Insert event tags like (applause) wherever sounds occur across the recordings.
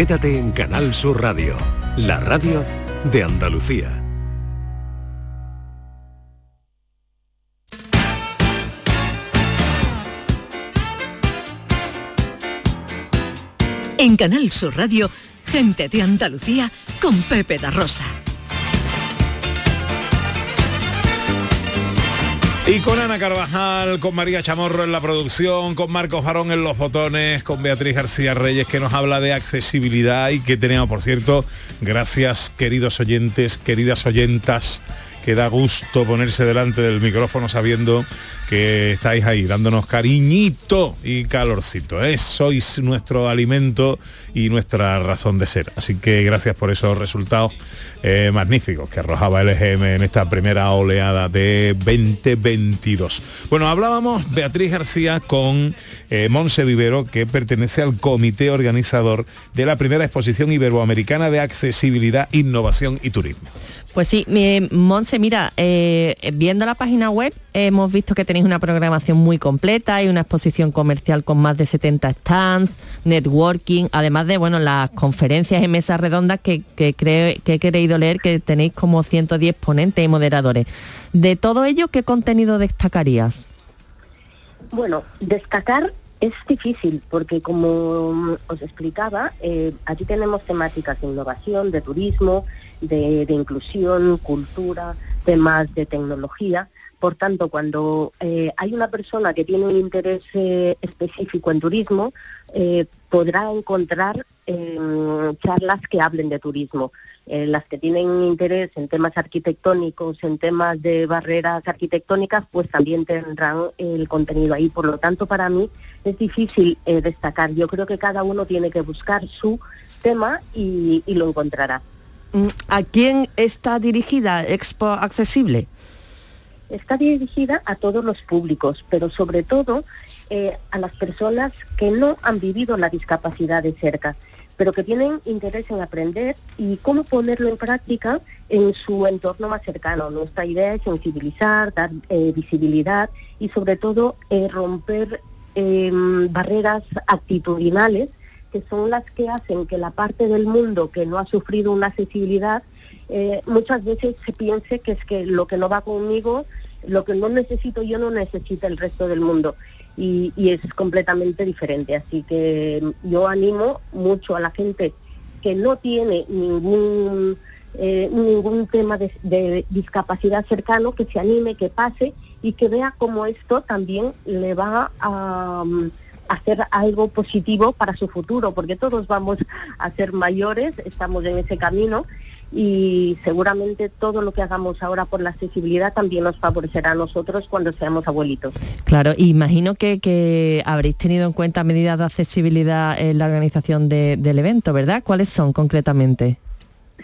Quédate en Canal Sur Radio, la radio de Andalucía. En Canal Sur Radio, gente de Andalucía con Pepe da Rosa. Y con Ana Carvajal, con María Chamorro en la producción, con Marcos Barón en los botones, con Beatriz García Reyes que nos habla de accesibilidad y que tenemos, por cierto, gracias queridos oyentes, queridas oyentas, que da gusto ponerse delante del micrófono sabiendo que estáis ahí dándonos cariñito y calorcito. ¿eh? Sois nuestro alimento y nuestra razón de ser. Así que gracias por esos resultados eh, magníficos que arrojaba el EGM en esta primera oleada de 2022. Bueno, hablábamos Beatriz García con eh, Monse Vivero, que pertenece al comité organizador de la primera exposición iberoamericana de accesibilidad, innovación y turismo. Pues sí, Monse, mira, eh, viendo la página web hemos visto que tenéis una programación muy completa y una exposición comercial con más de 70 stands, networking, además de bueno las conferencias y mesas redondas que, que, que he querido leer que tenéis como 110 ponentes y moderadores. De todo ello, ¿qué contenido destacarías? Bueno, destacar es difícil porque como os explicaba, eh, aquí tenemos temáticas de innovación, de turismo, de, inclusión, cultura, temas de tecnología. Por tanto, cuando eh, hay una persona que tiene un interés eh, específico en turismo, eh, podrá encontrar em, charlas que hablen de turismo. las que tienen interés en temas arquitectónicos, en temas de barreras arquitectónicas, pues también tendrán el contenido ahí. Por lo tanto, para mí es difícil destacar. Yo creo que cada uno tiene que buscar su tema y lo encontrará. Mm, ¿A quién está dirigida Expo Accesible? Está dirigida a todos los públicos, pero sobre todo eh, a las personas que no han vivido la discapacidad de cerca, pero que tienen interés en aprender y cómo ponerlo en práctica en su entorno más cercano. Nuestra idea es sensibilizar, dar eh, visibilidad y sobre todo eh, romper barreras actitudinales que son las que hacen que la parte del mundo que no ha sufrido una accesibilidad eh, muchas veces se piense que es que lo que no va conmigo, lo que no necesito yo no necesita el resto del mundo. Y, es completamente diferente. Así que yo animo mucho a la gente que no tiene ningún, eh, ningún tema de, discapacidad cercano, que se anime, que pase y que vea cómo esto también le va a hacer algo positivo para su futuro, porque todos vamos a ser mayores, estamos en ese camino y seguramente todo lo que hagamos ahora por la accesibilidad también nos favorecerá a nosotros cuando seamos abuelitos. Claro, imagino que, habréis tenido en cuenta medidas de accesibilidad en la organización del evento, ¿verdad? ¿Cuáles son concretamente?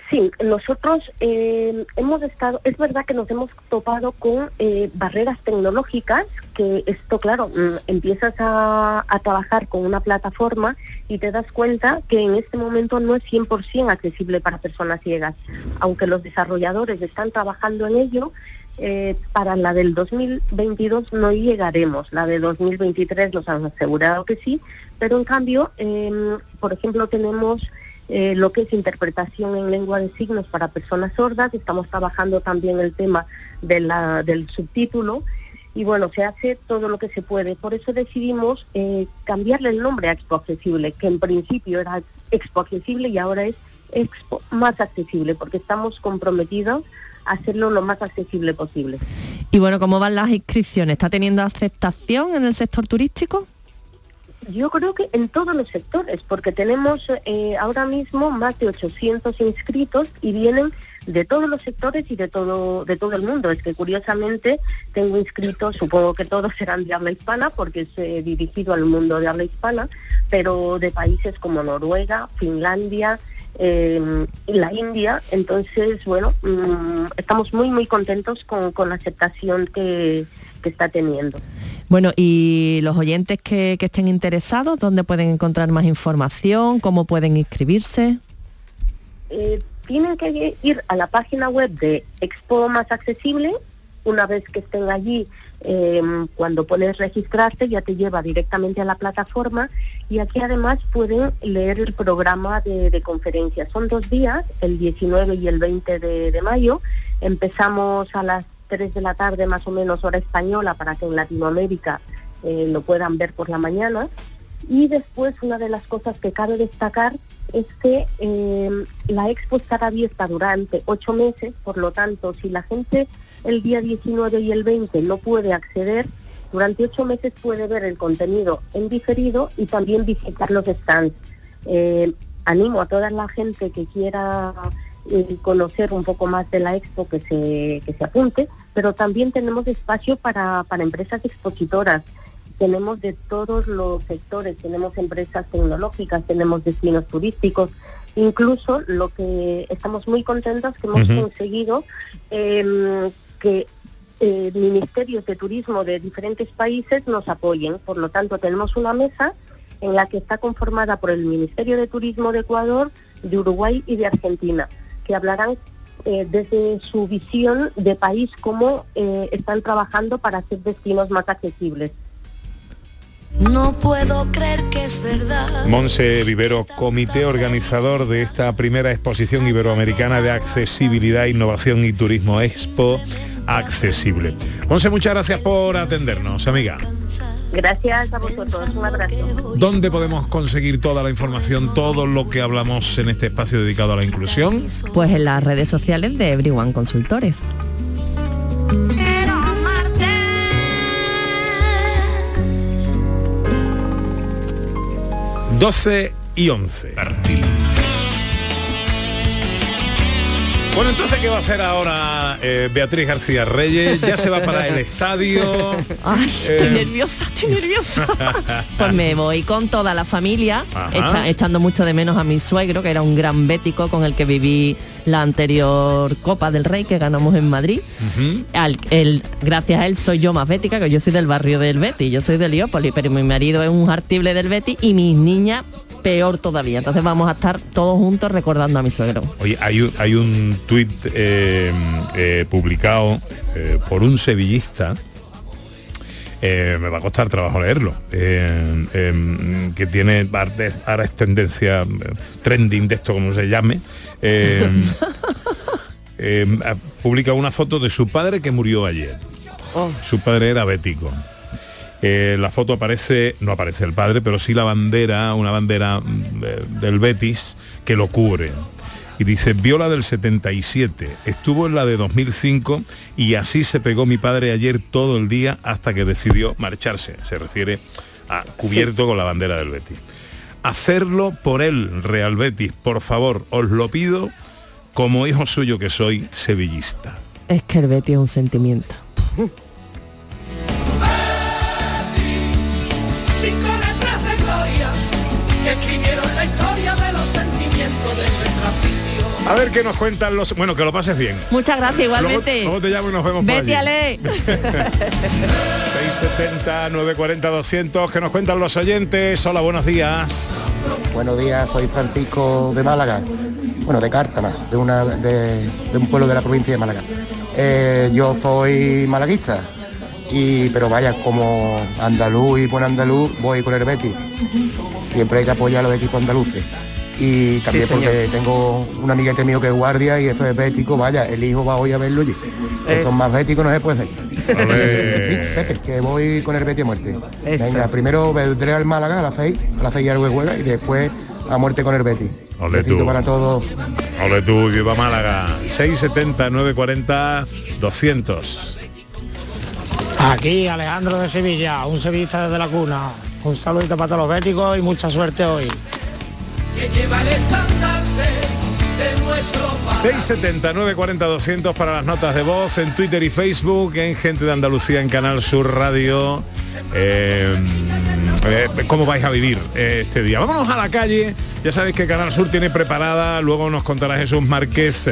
Sí, nosotros eh, hemos estado, es verdad que nos hemos topado con eh, barreras tecnológicas, que esto, claro, mm, empiezas a, trabajar con una plataforma y te das cuenta que en este momento no es 100% accesible para personas ciegas. Aunque los desarrolladores están trabajando en ello, eh, para la del 2022 no llegaremos. La de 2023 nos han asegurado que sí, pero en cambio, em, por ejemplo, tenemos eh, lo que es interpretación en lengua de signos para personas sordas. Estamos trabajando también el tema de la, del subtítulo y bueno, se hace todo lo que se puede. Por eso decidimos eh, cambiarle el nombre a Expo Accesible, que en principio era Expo Accesible y ahora es Expo Más Accesible, porque estamos comprometidos a hacerlo lo más accesible posible. Y bueno, ¿cómo van las inscripciones? ¿Está teniendo aceptación en el sector turístico? Yo creo que en todos los sectores, porque tenemos eh, ahora mismo más de 800 inscritos y vienen de todos los sectores y de todo de todo el mundo. Es que curiosamente tengo inscritos, supongo que todos serán de habla hispana porque es eh, dirigido al mundo de habla hispana, pero de países como Noruega, Finlandia, eh, la India. Entonces, bueno, mm, estamos muy muy contentos con, la aceptación que está teniendo. Bueno, y los oyentes que, estén interesados, ¿dónde pueden encontrar más información? ¿Cómo pueden inscribirse? Eh, tienen que ir a la página web de Expo Más Accesible. Una vez que estén allí, Em, cuando pones registrarte ya te lleva directamente a la plataforma y aquí además pueden leer el programa de, conferencias. Son dos días, el 19 y el 20 de, mayo. Empezamos a las 3 de la tarde más o menos hora española para que en Latinoamérica eh, lo puedan ver por la mañana. Y después una de las cosas que cabe destacar es que em, la expo estará abierta durante ocho meses, por lo tanto, si la gente el día 19 y el 20 no puede acceder, durante ocho meses puede ver el contenido en diferido y también visitar los stands. Eh, animo a toda la gente que quiera eh, conocer un poco más de la expo que se, que se apunte, pero también tenemos espacio para, para empresas expositoras. Tenemos de todos los sectores, tenemos empresas tecnológicas, tenemos destinos turísticos, incluso lo que estamos muy contentos que hemos conseguido eh, que eh, ministerios de turismo de diferentes países nos apoyen. Por lo tanto, tenemos una mesa en la que está conformada por el Ministerio de Turismo de Ecuador, de Uruguay y de Argentina, que hablarán eh, desde su visión de país cómo eh, están trabajando para hacer destinos más accesibles. No puedo creer que es verdad. Monse Vivero, comité organizador de esta primera exposición iberoamericana de accesibilidad, innovación y turismo Expo accesible. Monse, muchas gracias por atendernos, amiga. Gracias a vosotros, un abrazo. ¿Dónde podemos conseguir toda la información, todo lo que hablamos en este espacio dedicado a la inclusión? Pues en las redes sociales de Everyone Consultores. 12 y 11. Bueno, entonces, ¿qué va a hacer ahora eh, Beatriz García Reyes? Ya se va para el estadio. (laughs) Ay, estoy eh, nerviosa, estoy nerviosa. pues me voy con toda la familia, echando mucho de menos a mi suegro, que era un gran bético con el que viví la anterior Copa del Rey que ganamos en Madrid. gracias a él soy yo más bética, que yo soy del barrio del Betty, yo soy de Liópolis, pero mi marido es un artible del Betty y mis niñas peor todavía. Entonces vamos a estar todos juntos recordando a mi suegro. Oye, hay un, hay un tuit eh, eh, publicado eh, por un sevillista. me va a costar trabajo leerlo, que tiene ahora es tendencia trending de esto como se llame. (laughs) publica una foto de su padre que murió ayer. Oh. Su padre era bético. Eh, la foto aparece, no aparece el padre, pero sí la bandera, una bandera mm, del Betis que lo cubre. Y dice, viola del 77, estuvo en la de 2005 y así se pegó mi padre ayer todo el día hasta que decidió marcharse. Se refiere a cubierto con la bandera del Betis. Hacerlo por él, Real Betis, por favor, os lo pido como hijo suyo que soy sevillista. Es que el Betis es un sentimiento. (laughs) A ver qué nos cuentan los... Bueno, que lo pases bien. Muchas gracias, igualmente. Luego, te llamo y nos vemos Betty por allí. 670 940 200 que nos cuentan los oyentes. Hola, buenos días. Buenos días, soy Francisco de Málaga. Bueno, de Cártama, de, una, de, un pueblo de la provincia de Málaga. Eh, yo soy malaguista, y, pero vaya, como andaluz y buen andaluz, voy con el Betty. Siempre hay que apoyar a los equipos andaluces y también porque tengo un amiguete mío que es guardia y eso es bético, vaya, el hijo va hoy a verlo y es... más béticos no se puede. que voy con el Betty a muerte. Venga, primero vendré al Málaga a las 6, a las 6 algo juega y después a muerte con el Betty. Ole tú. para todos. Ole tú, viva Málaga. 670 940 200. Aquí Alejandro de Sevilla, un sevillista desde la cuna. Un saludito para todos los béticos y mucha suerte hoy que lleva el estandarte de nuestro 679 40 200 para las notas de voz en Twitter y Facebook, en Gente de Andalucía, en Canal Sur Radio. Eh, eh, ¿Cómo vais a vivir eh, este día? Vámonos a la calle. Ya sabéis que Canal Sur tiene preparada, luego nos contará Jesús Márquez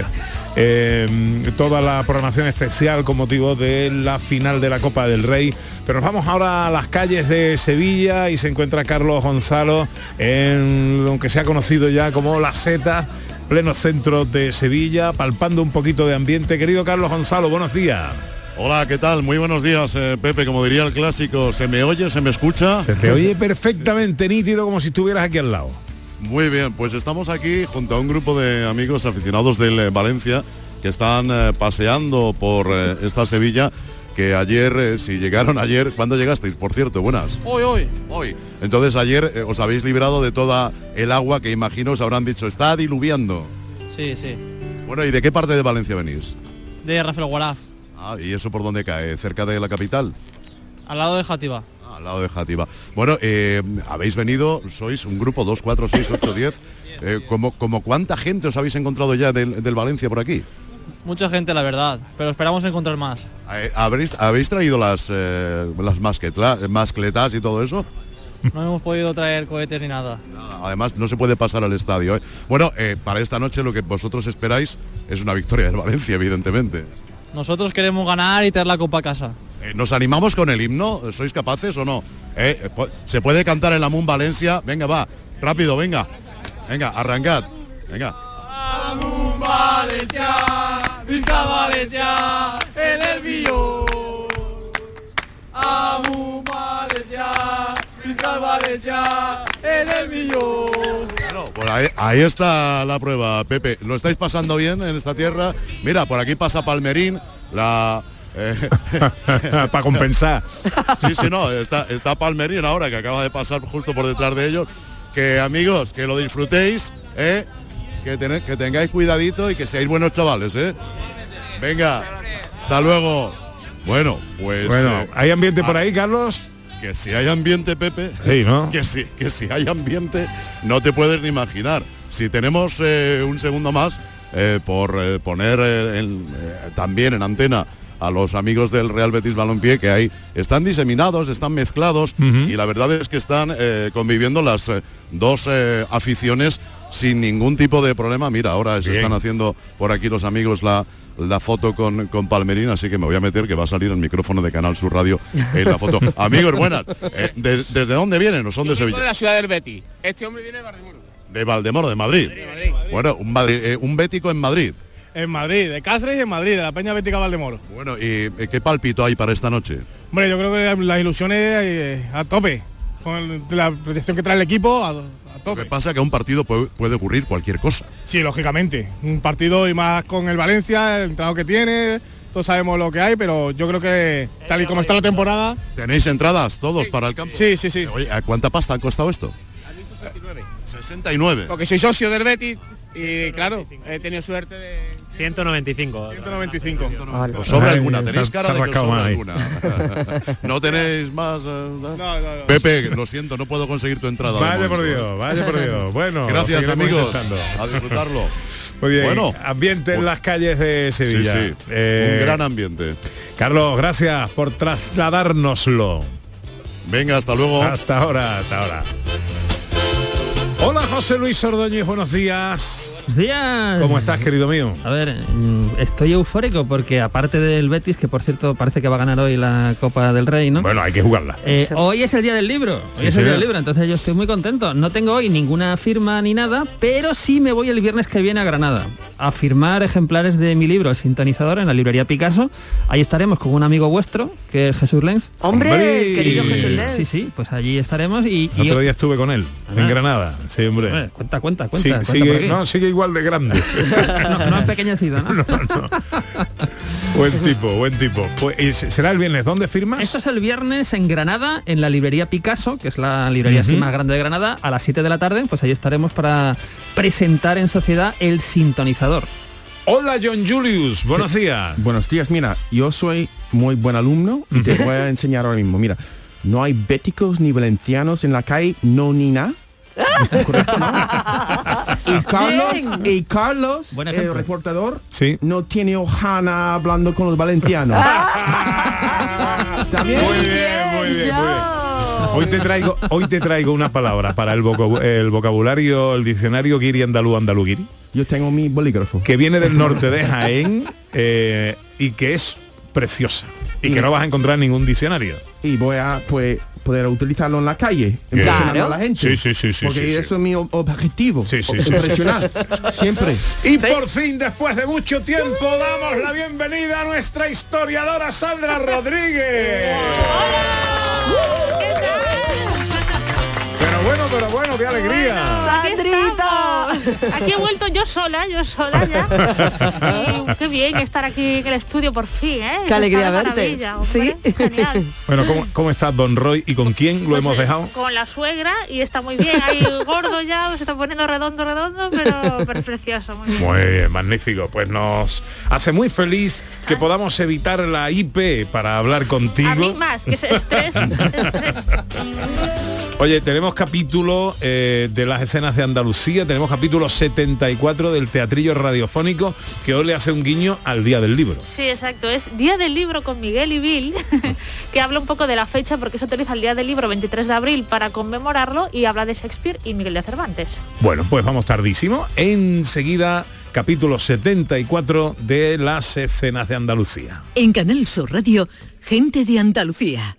toda la programación especial con motivo de la final de la Copa del Rey. Pero nos vamos ahora a las calles de Sevilla y se encuentra Carlos Gonzalo en lo que se ha conocido ya como La Seta, pleno centro de Sevilla, palpando un poquito de ambiente. Querido Carlos Gonzalo, buenos días. Hola, ¿qué tal? Muy buenos días, eh, Pepe. Como diría el clásico, ¿se me oye, se me escucha? Se te oye perfectamente nítido como si estuvieras aquí al lado. Muy bien, pues estamos aquí junto a un grupo de amigos aficionados del eh, Valencia que están eh, paseando por eh, esta Sevilla que ayer, eh, si llegaron ayer, ¿cuándo llegasteis? Por cierto, buenas. Hoy, hoy. Hoy. Entonces ayer os habéis librado de toda el agua que imagino os habrán dicho, está diluviando. Sí, sí. Bueno, ¿y de qué parte de Valencia venís? De Rafael Guaraf, Ah, ¿y eso por dónde cae? ¿Cerca de la capital? al lado de Jativa. Ah, al lado de Jativa. Bueno, eh, habéis venido, sois un grupo 2, 4, 6, 8, 10. Eh, como, como cuánta gente os habéis encontrado ya del, del Valencia por aquí? Mucha gente, la verdad, pero esperamos encontrar más. Eh, ¿Habréis, ¿Habéis traído las, eh, las masquetla- mascletas y todo eso? No hemos podido traer cohetes ni nada. Además, no se puede pasar al estadio. ¿eh? Bueno, eh, para esta noche lo que vosotros esperáis es una victoria del Valencia, evidentemente. Nosotros queremos ganar y traer la copa a casa. Eh, ¿Nos animamos con el himno? ¿Sois capaces o no? Eh, eh, ¿Se puede cantar el Amun Valencia? Venga, va, rápido, venga. Venga, arrancad. Venga. Valencia, Vizca Valencia, en el Billo. Amu Valencia, Vizca Valencia, en el Ahí, ahí está la prueba, Pepe. ¿Lo estáis pasando bien en esta tierra? Mira, por aquí pasa Palmerín, la... (laughs) Para compensar. Sí, sí, no, está, está Palmerín ahora que acaba de pasar justo por detrás de ellos. Que amigos, que lo disfrutéis, ¿eh? que, tené- que tengáis cuidadito y que seáis buenos chavales, ¿eh? Venga, hasta luego. Bueno, pues... Bueno, eh, ¿hay ambiente por ahí, Carlos? Que si hay ambiente, Pepe, Sí, ¿no? que si, que si hay ambiente, no te puedes ni imaginar. Si tenemos eh, un segundo más eh, por eh, poner en- también en antena a los amigos del Real Betis Balompié que ahí están diseminados, están mezclados y la verdad es que están eh, conviviendo las eh, dos eh, aficiones sin ningún tipo de problema. Mira, ahora se están haciendo por aquí los amigos la, la foto con, con Palmerín, así que me voy a meter que va a salir el micrófono de Canal Sur Radio en la foto. (laughs) amigos, buenas. Eh, de- ¿Desde dónde vienen? ¿O son de Sevilla? de la ciudad del Betis. Este hombre viene de Barrimoro. De Valdemoro, de Madrid. Bueno, un, eh, un bético en Madrid. En Madrid, de Cáceres y en Madrid, de la Peña Bética Valdemoro. Bueno, ¿y eh, qué palpito hay para esta noche? Hombre, yo creo que las ilusiones a tope. Con la proyección que trae el equipo a, Lo que pasa es que a un partido puede, puede ocurrir cualquier cosa. Sí, lógicamente. Un partido y más con el Valencia, el entrenador que tiene, todos sabemos lo que hay, pero yo creo que tal y como está la temporada, ¿Tenéis entradas todos para el campo? sí, sí, sí. Oye, ¿a ¿cuánta pasta ha costado esto? 69. Porque soy socio del Betis y claro, he tenido suerte de 195. 195. ¿Os sobra alguna? ¿Tenéis cara de que os sobra alguna? (laughs) ¿No tenéis más? eh, No, no, no. Pepe, lo siento, no puedo conseguir tu entrada. de Vaya por momento. Dios, vaya por Dios. (laughs) Bueno, Gracias, amigos. intentando. A disfrutarlo. (laughs) Muy bien. Bueno. ambiente en las calles de Sí, Sevilla. sí. Eh, Un gran ambiente. Carlos, gracias por trasladárnoslo. Venga, hasta luego. Hasta ahora, hasta ahora. Hola José Luis Ordóñez, buenos días. Buenos días. ¿Cómo estás, querido mío? A ver, mm, estoy eufórico porque aparte del Betis, que por cierto parece que va a ganar hoy la Copa del Rey, ¿no? Bueno, hay que jugarla. Eh, hoy es el día del libro, hoy Sí, es el día del libro, entonces yo estoy muy contento. No tengo hoy ninguna firma ni nada, pero sí me voy el viernes que viene a Granada a firmar ejemplares de mi libro El Sintonizador en la librería Picasso. Ahí estaremos con un amigo vuestro, que es Jesús Lenz. Hombre, Hombre. querido Jesús Lenz. Sí, sí, pues allí estaremos y... El y- otro día estuve con él, en Ah. Granada. Sí, hombre. Eh, cuenta, cuenta, Sí, cuenta. cuenta por sigue, aquí. no, sigue igual de grande. (laughs) no, no empequeñecido, (laughs) ¿no? buen tipo, buen tipo. Pues, ¿y será el viernes. ¿Dónde firmas? Esto es el viernes en Granada, en la librería Picasso, que es la librería así más grande de Granada, a las 7 de la tarde, pues ahí estaremos para presentar en sociedad el sintonizador. Hola John Julius, buenos días. Buenos días, mira, yo soy muy buen alumno y te voy a enseñar ahora mismo. Mira, no hay béticos ni valencianos en la calle, no ni nada. (laughs) ¿Correcto, no? Y Carlos, y Carlos, el ejemplo. reportador, Sí. no tiene hojana hablando con los valencianos. ¿Está bien? Muy bien, muy bien, muy bien. Hoy te traigo, hoy te traigo una palabra para el, vocabu- el vocabulario, el diccionario guiri andalú andalú guiri, Yo tengo mi bolígrafo. que viene del norte de Jaén eh, y que es preciosa y que no vas a encontrar en ningún diccionario. Y voy a, pues, poder utilizarlo en la calle, impresionando a la gente. Sí, sí, sí, sí, Porque sí, sí. eso es mi ob- objetivo. Sí, sí, sí. impresionar. (laughs) Siempre. Y por fin, después de mucho tiempo, damos la bienvenida a nuestra historiadora Sandra Rodríguez. Pero bueno, qué alegría. ¡Sandrita! Aquí he vuelto yo sola, yo sola ya. (laughs) Y qué bien estar aquí en el estudio por fin, ¿eh? Qué alegría Está verte. maravilla, hombre, Genial. Bueno, ¿cómo, cómo estás, Don Roy? ¿Y con quién lo hemos dejado? Con la suegra y está muy bien. Ahí (laughs) gordo ya, se está poniendo redondo, redondo, pero, pero precioso, muy bien. Muy bien, magnífico. Pues nos hace muy feliz que podamos evitar la IP para hablar A mí contigo. más, que es estrés, (laughs) estrés. Oye, tenemos capítulo eh, de las escenas de Andalucía, tenemos capítulo 74 del teatrillo radiofónico que hoy le hace un guiño al Día del Libro. Sí, exacto. Es Día del Libro con Miguel y Bill, (laughs) que habla un poco de la fecha porque se utiliza el Día del Libro 23 de abril para conmemorarlo y habla de Shakespeare y Miguel de Cervantes. Bueno, pues vamos tardísimo. Enseguida, capítulo 74 de las escenas de Andalucía. En Canal Sur Radio, gente de Andalucía,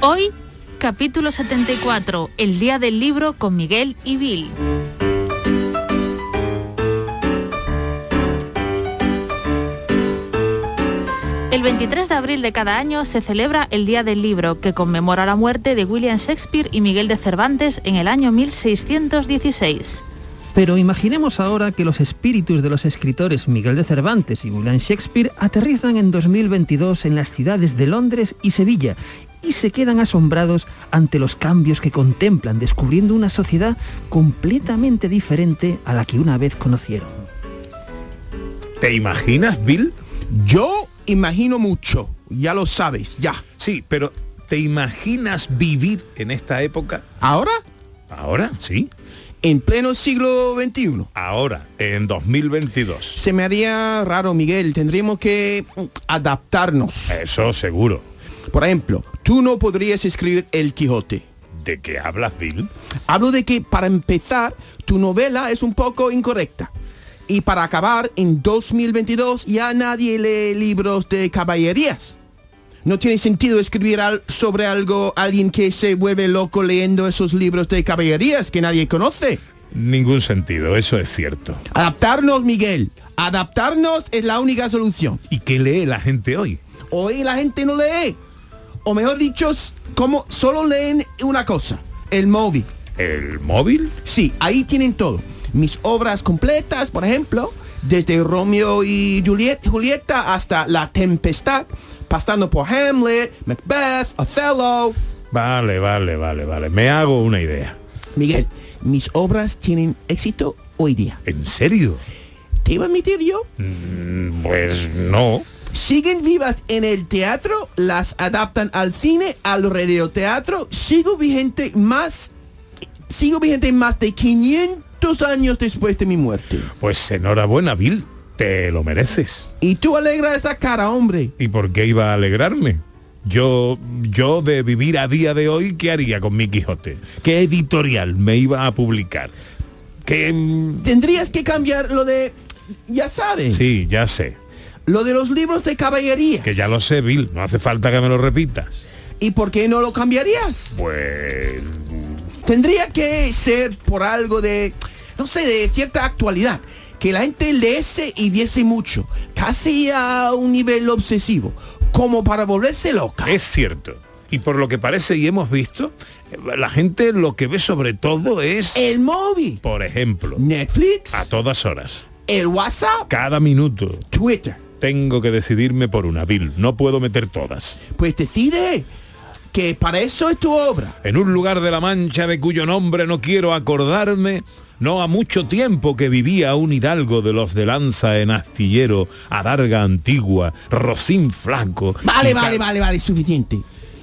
Hoy, capítulo 74, el Día del Libro con Miguel y Bill. El 23 de abril de cada año se celebra el Día del Libro, que conmemora la muerte de William Shakespeare y Miguel de Cervantes en el año 1616. Pero imaginemos ahora que los espíritus de los escritores Miguel de Cervantes y William Shakespeare aterrizan en 2022 en las ciudades de Londres y Sevilla y se quedan asombrados ante los cambios que contemplan, descubriendo una sociedad completamente diferente a la que una vez conocieron. ¿Te imaginas, Bill? Yo imagino mucho, ya lo sabes, ya. Sí, pero ¿te imaginas vivir en esta época? ¿Ahora? ¿Ahora? Sí. En pleno siglo XXI. Ahora, en 2022. Se me haría raro, Miguel. Tendríamos que adaptarnos. Eso seguro. Por ejemplo, tú no podrías escribir El Quijote. ¿De qué hablas, Bill? Hablo de que, para empezar, tu novela es un poco incorrecta. Y para acabar, en 2022 ya nadie lee libros de caballerías. No tiene sentido escribir al- sobre algo, alguien que se vuelve loco leyendo esos libros de caballerías que nadie conoce. Ningún sentido, eso es cierto. Adaptarnos, Miguel. Adaptarnos es la única solución. ¿Y qué lee la gente hoy? Hoy la gente no lee. O mejor dicho, como solo leen una cosa, el móvil. ¿El móvil? Sí, ahí tienen todo. Mis obras completas, por ejemplo, desde Romeo y Juliet- Julieta hasta La Tempestad, pasando por Hamlet, Macbeth, Othello. Vale, vale, vale, vale. Me hago una idea. Miguel, mis obras tienen éxito hoy día. ¿En serio? ¿Te iba a admitir yo? Mm, Pues no. Siguen vivas en el teatro, las adaptan al cine, al radioteatro, sigo vigente más, sigo vigente más de 500 años después de mi muerte. Pues enhorabuena, Bill. Te lo mereces. Y tú alegra esa cara, hombre. ¿Y por qué iba a alegrarme? Yo, yo de vivir a día de hoy, ¿qué haría con mi Quijote? ¿Qué editorial me iba a publicar? ¿Qué... mm, Tendrías que cambiar lo de, ya sabes, Sí, ya sé. Lo de los libros de caballería. Que ya lo sé, Bill. No hace falta que me lo repitas. ¿Y por qué no lo cambiarías? Pues... Tendría que ser por algo de, no sé, de cierta actualidad. Que la gente leese y viese mucho, casi a un nivel obsesivo, como para volverse loca. Es cierto. Y por lo que parece y hemos visto, la gente lo que ve sobre todo es... El móvil, Por ejemplo, Netflix, a todas horas. el WhatsApp, Cada minuto. Twitter. Tengo que decidirme por una, Bill. No puedo meter todas. Pues decide que para eso es tu obra. En un lugar de la Mancha de cuyo nombre no quiero acordarme, no ha mucho tiempo que vivía un hidalgo de los de lanza en astillero, adarga antigua, rocín flaco. Vale, vale, vale, vale, suficiente.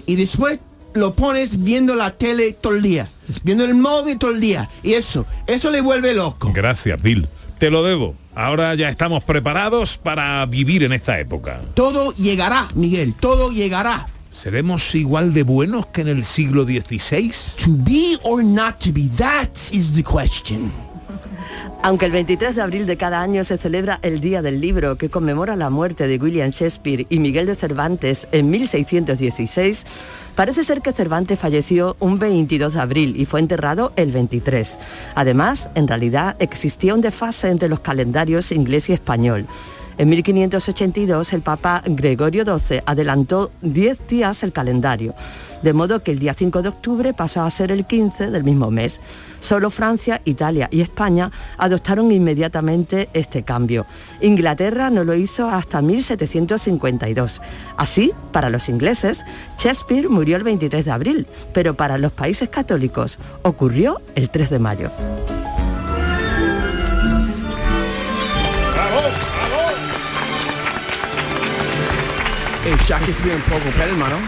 Y después lo pones viendo la tele todo el día, viendo el móvil todo el día. Y eso, eso le vuelve loco. Gracias, Bill. Te lo debo. Ahora ya estamos preparados para vivir en esta época. Todo llegará, Miguel, todo llegará. ¿Seremos igual de buenos que en el siglo XVI? To be or not to be, that is the question. Aunque el 23 de abril de cada año se celebra el Día del Libro, que conmemora la muerte de William Shakespeare y Miguel de Cervantes en 1616, parece ser que Cervantes falleció un 22 de abril y fue enterrado el 23. Además, en realidad existía un desfase entre los calendarios inglés y español. En 1582 el Papa Gregorio XII adelantó 10 días el calendario, de modo que el día 5 de octubre pasó a ser el 15 del mismo mes. Solo Francia, Italia y España adoptaron inmediatamente este cambio. Inglaterra no lo hizo hasta 1752. Así, para los ingleses, Shakespeare murió el 23 de abril, pero para los países católicos ocurrió el 3 de mayo. El Shakespeare un poco pelma, ¿no?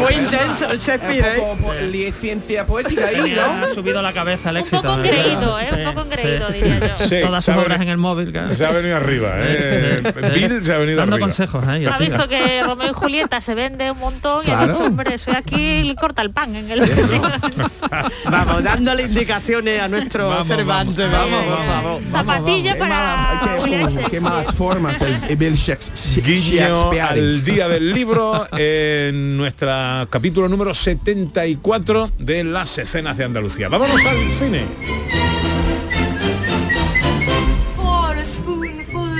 Muy intenso el Shakespeare, Un poco po- li- ciencia poética ahí, ¿no? subido la cabeza el Un éxito. poco ¿verdad? engreído, ¿eh? Sí, Un poco sí. engreído, diría yo. (laughs) Sí, Todas sus ha obras en el móvil. claro. Se ha venido arriba, ¿eh? Bill se ha venido Dando arriba. consejos, ¿eh? Y Ha visto que Romeo y Julieta se vende un montón y ha Claro. dicho, hombre, soy aquí el corta el pan en el (laughs) Vamos, dándole indicaciones a nuestro Vamos, Cervantes, vamos, vamos, vamos, por favor. Zapatilla para qué- Shakespeare. malas formas el, Bill Shakes- Guiño al Día del Libro en nuestra capítulo número 74 de las escenas de Andalucía. Vámonos al cine.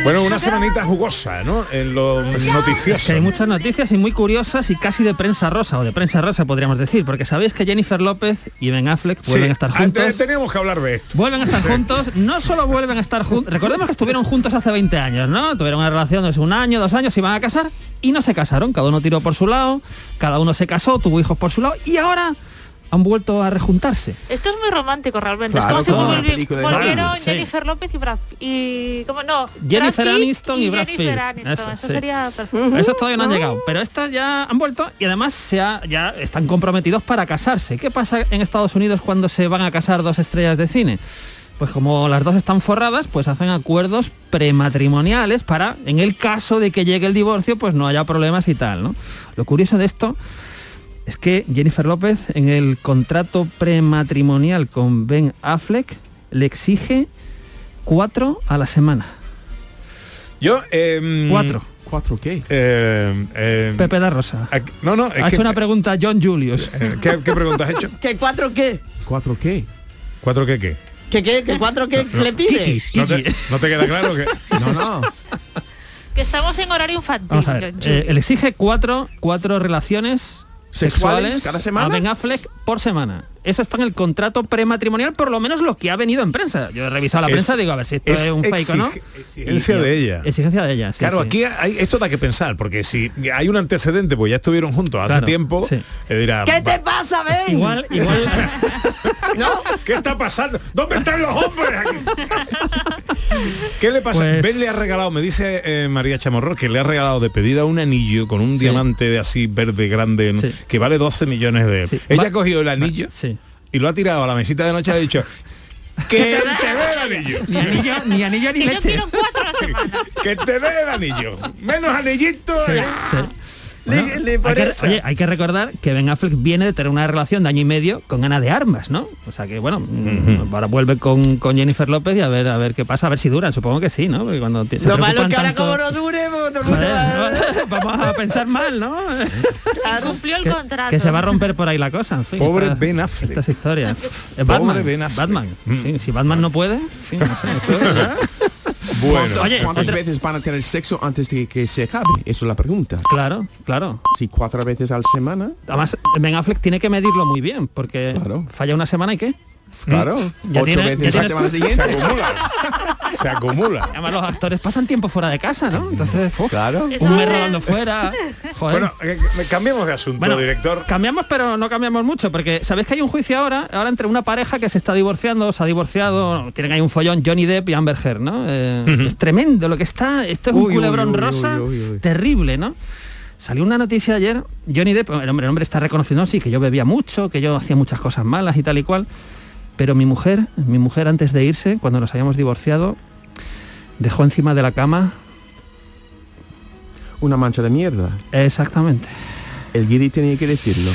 Bueno, una semanita jugosa, ¿no? En lo noticioso. Es que hay muchas noticias y muy curiosas y casi de prensa rosa, o de prensa rosa podríamos decir, porque sabéis que Jennifer López y Ben Affleck Sí, vuelven a estar antes juntos. teníamos que hablar de esto. Vuelven a estar juntos, no solo vuelven a estar juntos, recordemos que estuvieron juntos hace 20 años, ¿no? Tuvieron una relación de un año, dos años, se iban a casar y no se casaron, cada uno tiró por su lado, cada uno se casó, tuvo hijos por su lado y ahora han vuelto a rejuntarse. Esto es muy romántico realmente. Claro, es como como si volvi- volvieron sí. Jennifer López y Brad y ¿cómo no? Jennifer Brad Pitt Aniston y Brad Jennifer Pitt. Aniston. Eso, Eso, sí. sería perfecto. Esos todavía no han llegado, pero estos ya han vuelto y además se ha- ya están comprometidos para casarse. ¿Qué pasa en Estados Unidos cuando se van a casar dos estrellas de cine? Pues como las dos están forradas, pues hacen acuerdos prematrimoniales para, en el caso de que llegue el divorcio, pues no haya problemas y tal, ¿no? Lo curioso de esto es que Jennifer López en el contrato prematrimonial con Ben Affleck le exige cuatro a la semana. Yo, em, Cuatro. ¿Cuatro qué? em, em, Pepe da Rosa. aquí- no, no, es Ha que- hecho una pregunta a John Julius. eh, ¿qué, qué pregunta has hecho? (laughs) ¿Que cuatro qué? ¿Cuatro qué? ¿Cuatro qué qué? ¿Que qué? ¿Que cuatro qué No, le pide? ¿No te, no te queda claro que...? (laughs) No, no. Que estamos en horario infantil. Vamos a ver. John eh, exige cuatro, cuatro relaciones ¿Sexuales sexuales cada semana? a Ben Affleck por semana. Eso está en el contrato prematrimonial, por lo menos lo que ha venido en prensa. Yo he revisado la Es- prensa, digo, a ver si esto es, es un fake o no. exige- exigencia de ella. Exigencia de ella, sí, Claro, sí. aquí hay, esto da que pensar, porque si hay un antecedente, pues ya estuvieron juntos hace Claro, tiempo, sí. eh, dirá, ¿Qué te "Va, pasa, Ben? Igual, igual, (laughs) ¿No? ¿qué está pasando? ¿Dónde están los hombres aquí? (laughs) ¿Qué le pasa? Pues- Ben le ha regalado, me dice eh, María Chamorro, que le ha regalado de pedida un anillo con un diamante de así verde grande ¿no? que vale 12 millones de euros. Ella ha cogido el anillo y lo ha tirado a la mesita de noche y ha dicho que te dé el anillo. Ni anillo, ni anillo ni Que yo leche. quiero cuatro a la semana. que te dé el anillo. Menos anillito. eh. Bueno, hay, que, oye, hay que recordar que Ben Affleck viene de tener una relación de año y medio con Ana de Armas, ¿no? O sea que bueno, mm, ahora vuelve con, con Jennifer López y a ver a ver qué pasa, a ver si duran, supongo que sí, ¿no? Porque cuando se Lo malo es que ahora tanto- como no dure, pues, todo el mundo va- (laughs) Vamos a pensar mal, ¿no? Cumplió el que, contrato. que se va a romper por ahí la cosa. en fin, Pobre estas- Ben Affleck. Estas historias. (laughs) Es Pobre Batman. Ben Affleck. Batman. En fin, si Batman no puede, en fin, no sé, (laughs) ya- ¿Cuántas, Oye, cuántas otra- veces van a tener sexo antes de que se acabe? Eso es la pregunta. Claro, claro. Si cuatro veces al semana. Además, Ben Affleck tiene que medirlo muy bien, porque falla una semana y qué. Claro. Ya Ocho tiene- veces ya la semana siguiente. (laughs) Se acumula. (laughs) Además los actores pasan tiempo fuera de casa, ¿no? Entonces, uf, claro. un mes rodando fuera. Joder. Bueno, eh, cambiemos de asunto, Bueno, director. Cambiamos, pero no cambiamos mucho, porque sabéis que hay un juicio ahora, ahora entre una pareja que se está divorciando, se ha divorciado, tienen ahí un follón Johnny Depp y Amber Heard, ¿no? Eh, Es tremendo lo que está, esto es un culebrón uy, uy, rosa uy, uy, uy. terrible, ¿no? Salió una noticia ayer, Johnny Depp, el hombre, el hombre está reconociendo, sí, que yo bebía mucho, que yo hacía muchas cosas malas y tal y cual, pero mi mujer, mi mujer antes de irse, cuando nos habíamos divorciado, dejó encima de la cama Una mancha de mierda. Exactamente. El guiri tenía que decirlo.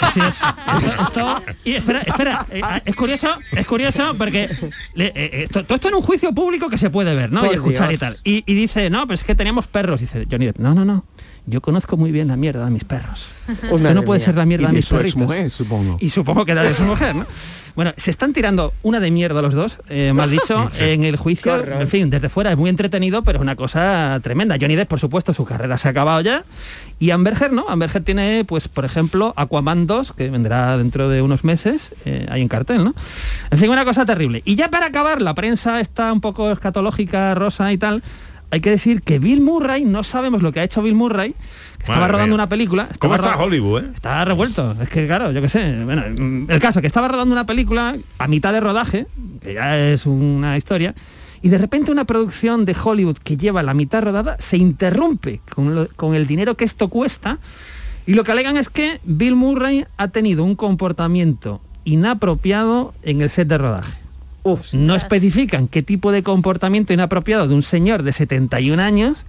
Así es. Esto- esto- y espera, espera, eh, ah, es curioso, es curioso porque le- eh, esto- todo esto en un juicio público que se puede ver, ¿no? Por y escuchar Dios. y tal. Y, y dice, no, pero es que teníamos perros. Dice Johnny Depp, no, no, no. Yo conozco muy bien la mierda de mis perros. Madre no puede mía. ser la mierda Y de de mis su perritos. exmujer, supongo. Y supongo que era de su mujer, ¿no? (laughs) Bueno, se están tirando una de mierda los dos, eh, mal (laughs) dicho, en el juicio. En fin, desde fuera es muy entretenido, pero es una cosa tremenda. Johnny Depp, por supuesto, su carrera se ha acabado ya. Y Amber Heard, ¿no? Amber Heard tiene, pues, por ejemplo, Aquaman 2, que vendrá dentro de unos meses, eh, ahí en cartel, ¿no? En fin, una cosa terrible. Y ya para acabar, la prensa está un poco escatológica, rosa y tal. Hay que decir que Bill Murray, no sabemos lo que ha hecho Bill Murray, que estaba Madre rodando mía. una película. ¿Cómo estaba está Hollywood, eh? Está revuelto, es que claro, yo qué sé. Bueno, mm, el caso que estaba rodando una película a mitad de rodaje, que ya es una historia, y de repente una producción de Hollywood que lleva la mitad rodada se interrumpe con, lo- con el dinero que esto cuesta, y lo que alegan es que Bill Murray ha tenido un comportamiento inapropiado en el set de rodaje. No especifican qué tipo de comportamiento inapropiado de un señor de 71 años,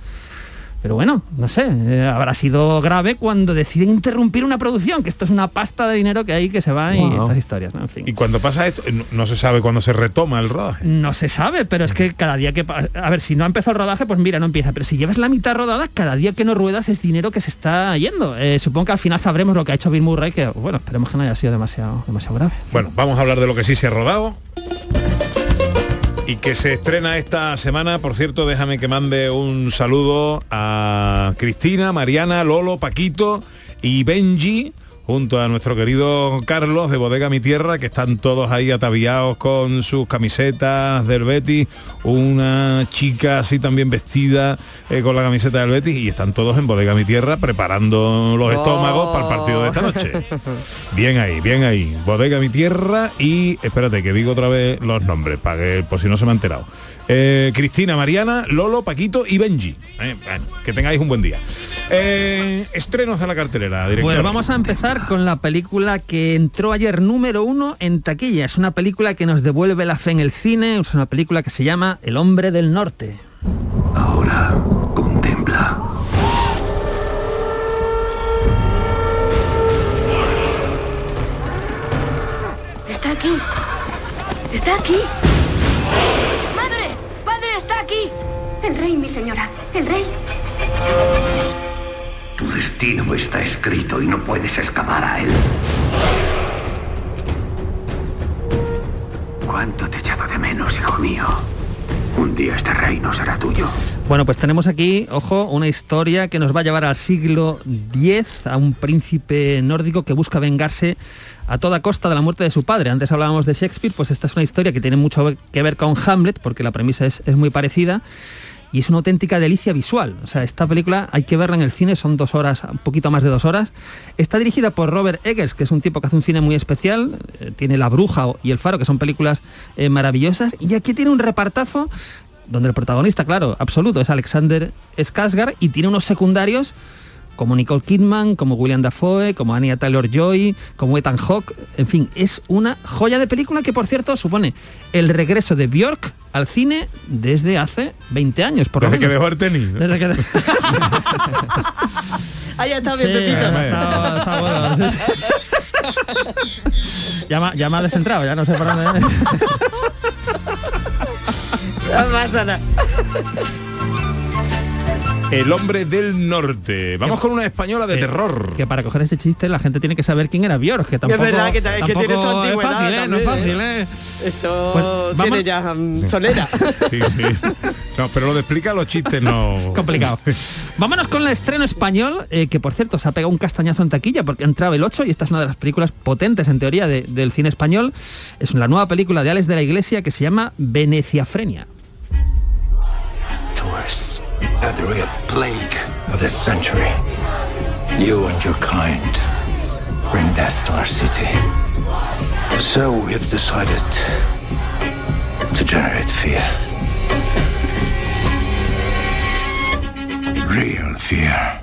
pero bueno, no sé, eh, habrá sido grave cuando deciden interrumpir una producción, que esto es una pasta de dinero que hay que se va y estas historias, ¿no? En fin. Y cuando pasa esto, eh, no, no se sabe cuándo se retoma el rodaje. No se sabe, pero es que cada día que a ver, si no ha empezado el rodaje, pues mira, no empieza. Pero si llevas la mitad rodada, cada día que no ruedas es dinero que se está yendo. Eh, supongo que al final sabremos lo que ha hecho Bill Murray, que bueno, esperemos que no haya sido demasiado, demasiado grave. Bueno, vamos a hablar de lo que sí se ha rodado. Y que se estrena esta semana, por cierto, déjame que mande un saludo a Cristina, Mariana, Lolo, Paquito y Benji, junto a nuestro querido Carlos de Bodega Mi Tierra, que están todos ahí ataviados con sus camisetas del Betis, una chica así también vestida eh, con la camiseta del Betis, y están todos en Bodega Mi Tierra preparando los estómagos para el partido de esta noche. (laughs) Bien ahí, bien ahí. Bodega Mi Tierra y espérate que digo otra vez los nombres, para que por si no se me ha enterado. Eh, Cristina, Mariana, Lolo, Paquito y Benji. Eh, bueno, que tengáis un buen día. Eh, estrenos de la cartelera, director. Pues vamos a empezar con la película que entró ayer número uno en taquilla. Es una película que nos devuelve la fe en el cine. Es una película que se llama El hombre del norte. Ahora, contempla. Está aquí. Está aquí. ¡Madre! ¡Padre, está aquí! El rey, mi señora. El rey. Tu destino está escrito y no puedes escapar a él. ¿Cuánto te he echado de menos, hijo mío? Un día este reino será tuyo. Bueno, pues tenemos aquí, ojo, una historia que nos va a llevar al siglo X, a un príncipe nórdico que busca vengarse a toda costa de la muerte de su padre. Antes hablábamos de Shakespeare, pues esta es una historia que tiene mucho que ver con Hamlet, porque la premisa es, muy parecida. y es una auténtica delicia visual. O sea, esta película hay que verla en el cine, son dos horas, un poquito más de dos horas. Está dirigida por Robert Eggers, que es un tipo que hace un cine muy especial, eh, tiene La Bruja y El Faro, que son películas eh, maravillosas, y aquí tiene un repartazo donde el protagonista, claro, absoluto, es Alexander Skarsgård y tiene unos secundarios como Nicole Kidman, como William Dafoe, como Anya Taylor-Joy, como Ethan Hawke, en fin, es una joya de película que por cierto supone el regreso de Björk al cine desde hace 20 años, por Desde lo que dejó el tenis. Desde que- (laughs) Ahí está bien, Sí, Pepito. está- está bueno, sí, sí. Ya me, ha- ya me ha descentrado, ya no sé por dónde. (laughs) No pasa nada. El hombre del norte. Vamos con una española de Eh, terror. Que para coger ese chiste la gente tiene que saber quién era Björk, que tampoco, verdad que ta- es que tiene su tampoco es antigüedad fácil, ¿eh? No es fácil, ¿eh? ¿eh? Eso Pues, tiene vamos- ya mm, solera. (laughs) Sí, sí. No, pero lo de explicar los chistes no. (laughs) Complicado. Vámonos con el estreno español, eh, que por cierto se ha pegado un castañazo en taquilla porque entraba el 8 y esta es una de las películas potentes en teoría de- del cine español. Es la nueva película de Alex de la Iglesia que se llama Veneciafrenia. Tourists are the real plague of this century. You and your kind bring death to our city. So we have decided to generate fear. Real fear.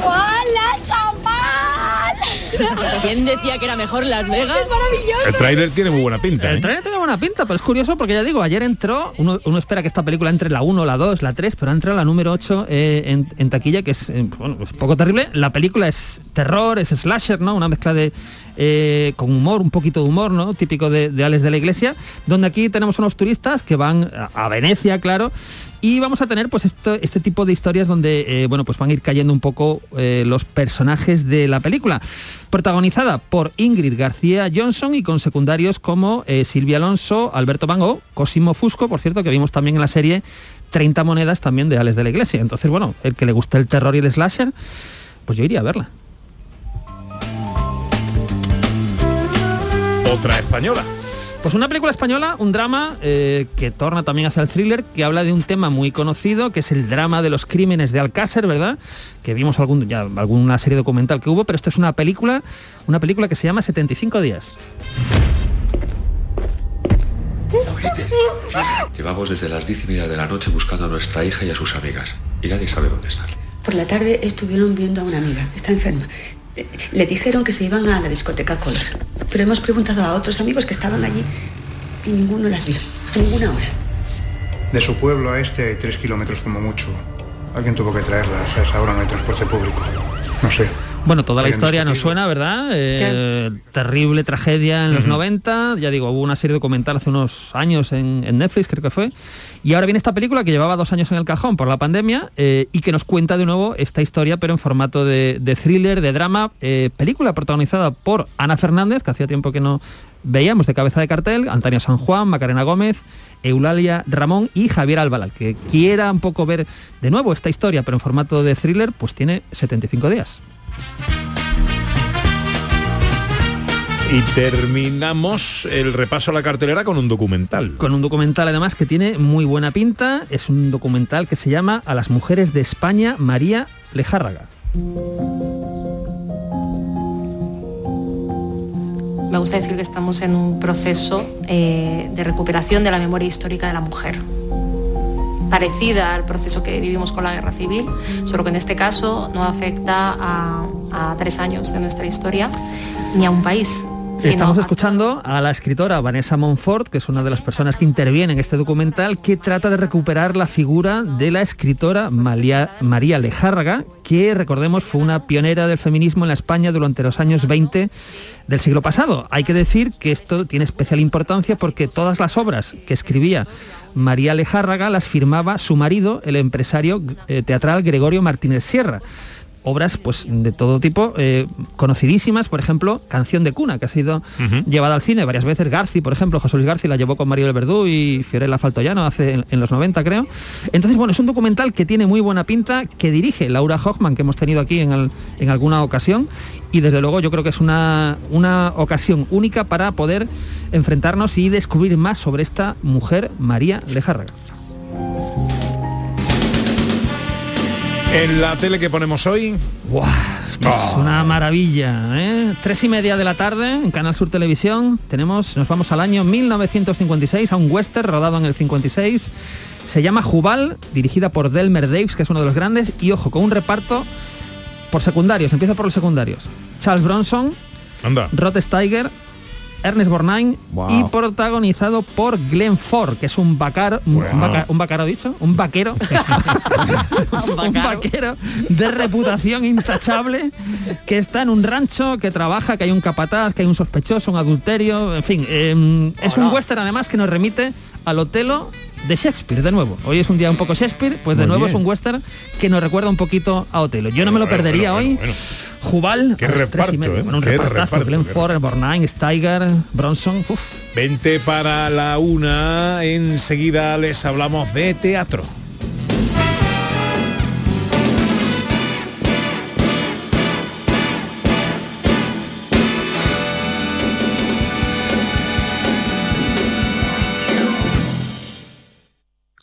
¡Hola, chaval! ¿Quién decía que era mejor Las Vegas? ¡Es maravilloso! El trailer tiene muy buena pinta. El ¿eh? trailer tiene buena pinta, pero es curioso porque ya digo, ayer entró, uno, uno espera que esta película entre la 1, la 2, la 3, pero ha entrado la número 8 eh, en, en taquilla, que es, eh, bueno, es poco terrible. La película es terror, es slasher, ¿no? Una mezcla de... eh, con humor, un poquito de humor, ¿no? Típico de, de Alex de la Iglesia, donde aquí tenemos unos turistas que van a, a Venecia, claro, y vamos a tener pues este tipo de historias donde eh, bueno pues van a ir cayendo un poco eh, los personajes de la película protagonizada por Ingrid García Johnson y con secundarios como eh, Silvia Alonso Alberto Mango Cosimo Fusco por cierto que vimos también en la serie 30 monedas también de Alex de la Iglesia entonces bueno el que le gusta el terror y el slasher pues yo iría a verla Otra española. Pues una película española, un drama eh, que torna también hacia el thriller, que habla de un tema muy conocido, que es el drama de los crímenes de Alcácer, ¿verdad? Que vimos algún, ya alguna serie documental que hubo, pero esto es una película, una película que se llama 75 días. Llevamos desde las diez y media de la noche buscando a nuestra hija y a sus amigas. Y nadie sabe dónde están. Por la tarde estuvieron viendo a una amiga, está enferma. Le dijeron que se iban a la discoteca Color, pero hemos preguntado a otros amigos que estaban allí y ninguno las vio, a ninguna hora. De su pueblo a este hay tres kilómetros como mucho. Alguien tuvo que traerlas. A esa hora no hay transporte público. No sé. Bueno, toda la historia nos suena, ¿verdad? Eh, terrible tragedia en los 90, ya digo, hubo una serie documental hace unos años en, en Netflix, creo que fue, y ahora viene esta película que llevaba dos años en el cajón por la pandemia eh, y que nos cuenta de nuevo esta historia, pero en formato de, de thriller, de drama, eh, película protagonizada por Ana Fernández, que hacía tiempo que no veíamos de cabeza de cartel, Antonio San Juan, Macarena Gómez, Eulalia Ramón y Javier Albalal, que quiera un poco ver de nuevo esta historia, pero en formato de thriller, pues tiene 75 días. Y terminamos el repaso a la cartelera con un documental. Con un documental además que tiene muy buena pinta. Es un documental que se llama A las mujeres de España, María Lejárraga. Me gusta decir que estamos en un proceso eh, de recuperación de la memoria histórica de la mujer, parecida al proceso que vivimos con la guerra civil, solo que en este caso no afecta a, a tres años de nuestra historia ni a un país. Estamos escuchando a la escritora Vanessa Monfort, que es una de las personas que interviene en este documental, que trata de recuperar la figura de la escritora María, María Lejárraga, que recordemos fue una pionera del feminismo en la España durante los años 20 del siglo pasado. Hay que decir que esto tiene especial importancia porque todas las obras que escribía María Lejárraga las firmaba su marido, el empresario eh, teatral Gregorio Martínez Sierra. Obras pues de todo tipo, eh, conocidísimas, por ejemplo, Canción de Cuna, que ha sido llevada al cine varias veces, Garci, por ejemplo, José Luis Garci la llevó con Mario del Verdú y Fiorella Faltoyano hace en, en los 90, creo. Entonces, bueno, es un documental que tiene muy buena pinta, que dirige Laura Hochman, que hemos tenido aquí en, al- en alguna ocasión, y desde luego yo creo que es una, una ocasión única para poder enfrentarnos y descubrir más sobre esta mujer, María Lejárraga. En la tele que ponemos hoy. Esto es una maravilla, ¿eh? Tres y media de la tarde en Canal Sur Televisión. Tenemos, nos vamos al año 1956 a un western rodado en el 56. Se llama Jubal, dirigida por Delmer Daves, que es uno de los grandes, y ojo, con un reparto por secundarios. Empieza por los secundarios. Charles Bronson, Anda. Rod Steiger, Ernest Borgnine y protagonizado por Glenn Ford, que es un vacar, un, Bueno. vaca- un vaquero dicho, un vaquero, (laughs) (laughs) un vaquero. de reputación intachable que está en un rancho, que trabaja, que hay un capataz, que hay un sospechoso, un adulterio, en fin, eh, es un western además que nos remite al Otelo de Shakespeare de nuevo. Hoy es un día un poco Shakespeare, pues de Muy nuevo bien. es un western que nos recuerda un poquito a Otelo. Yo no me lo Bueno, perdería bueno, hoy. bueno, Jubal, Qué reparto. ¿eh? Bueno, un Qué repartazo, Glenn Ford, Borgnine, Steiger, Bronson. uf. 20 para la una. Enseguida les hablamos de teatro.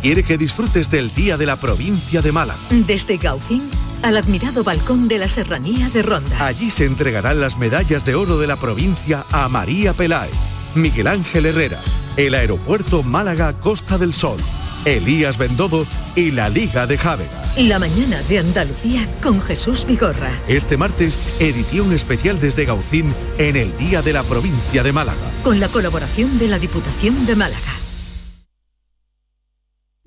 quiere que disfrutes del Día de la Provincia de Málaga. Desde Gaucín al admirado balcón de la Serranía de Ronda. Allí se entregarán las medallas de oro de la provincia a María Peláez, Miguel Ángel Herrera, el aeropuerto Málaga Costa del Sol, Elías Bendodo y la Liga de Jávegas. La mañana de Andalucía con Jesús Vigorra. Este martes, edición especial desde Gaucín en el Día de la Provincia de Málaga. Con la colaboración de la Diputación de Málaga.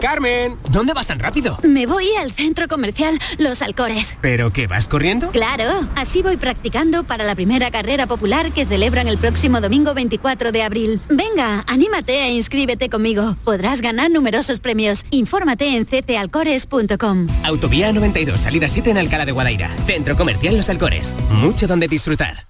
Carmen, ¿dónde vas tan rápido? Me voy al centro comercial Los Alcores. ¿Pero qué vas corriendo? Claro, así voy practicando para la primera carrera popular que celebran el próximo domingo 24 de abril. Venga, anímate e inscríbete conmigo. Podrás ganar numerosos premios. Infórmate en ctalcores.com. Autovía 92, salida 7 en Alcalá de Guadaira. Centro comercial Los Alcores. Mucho donde disfrutar.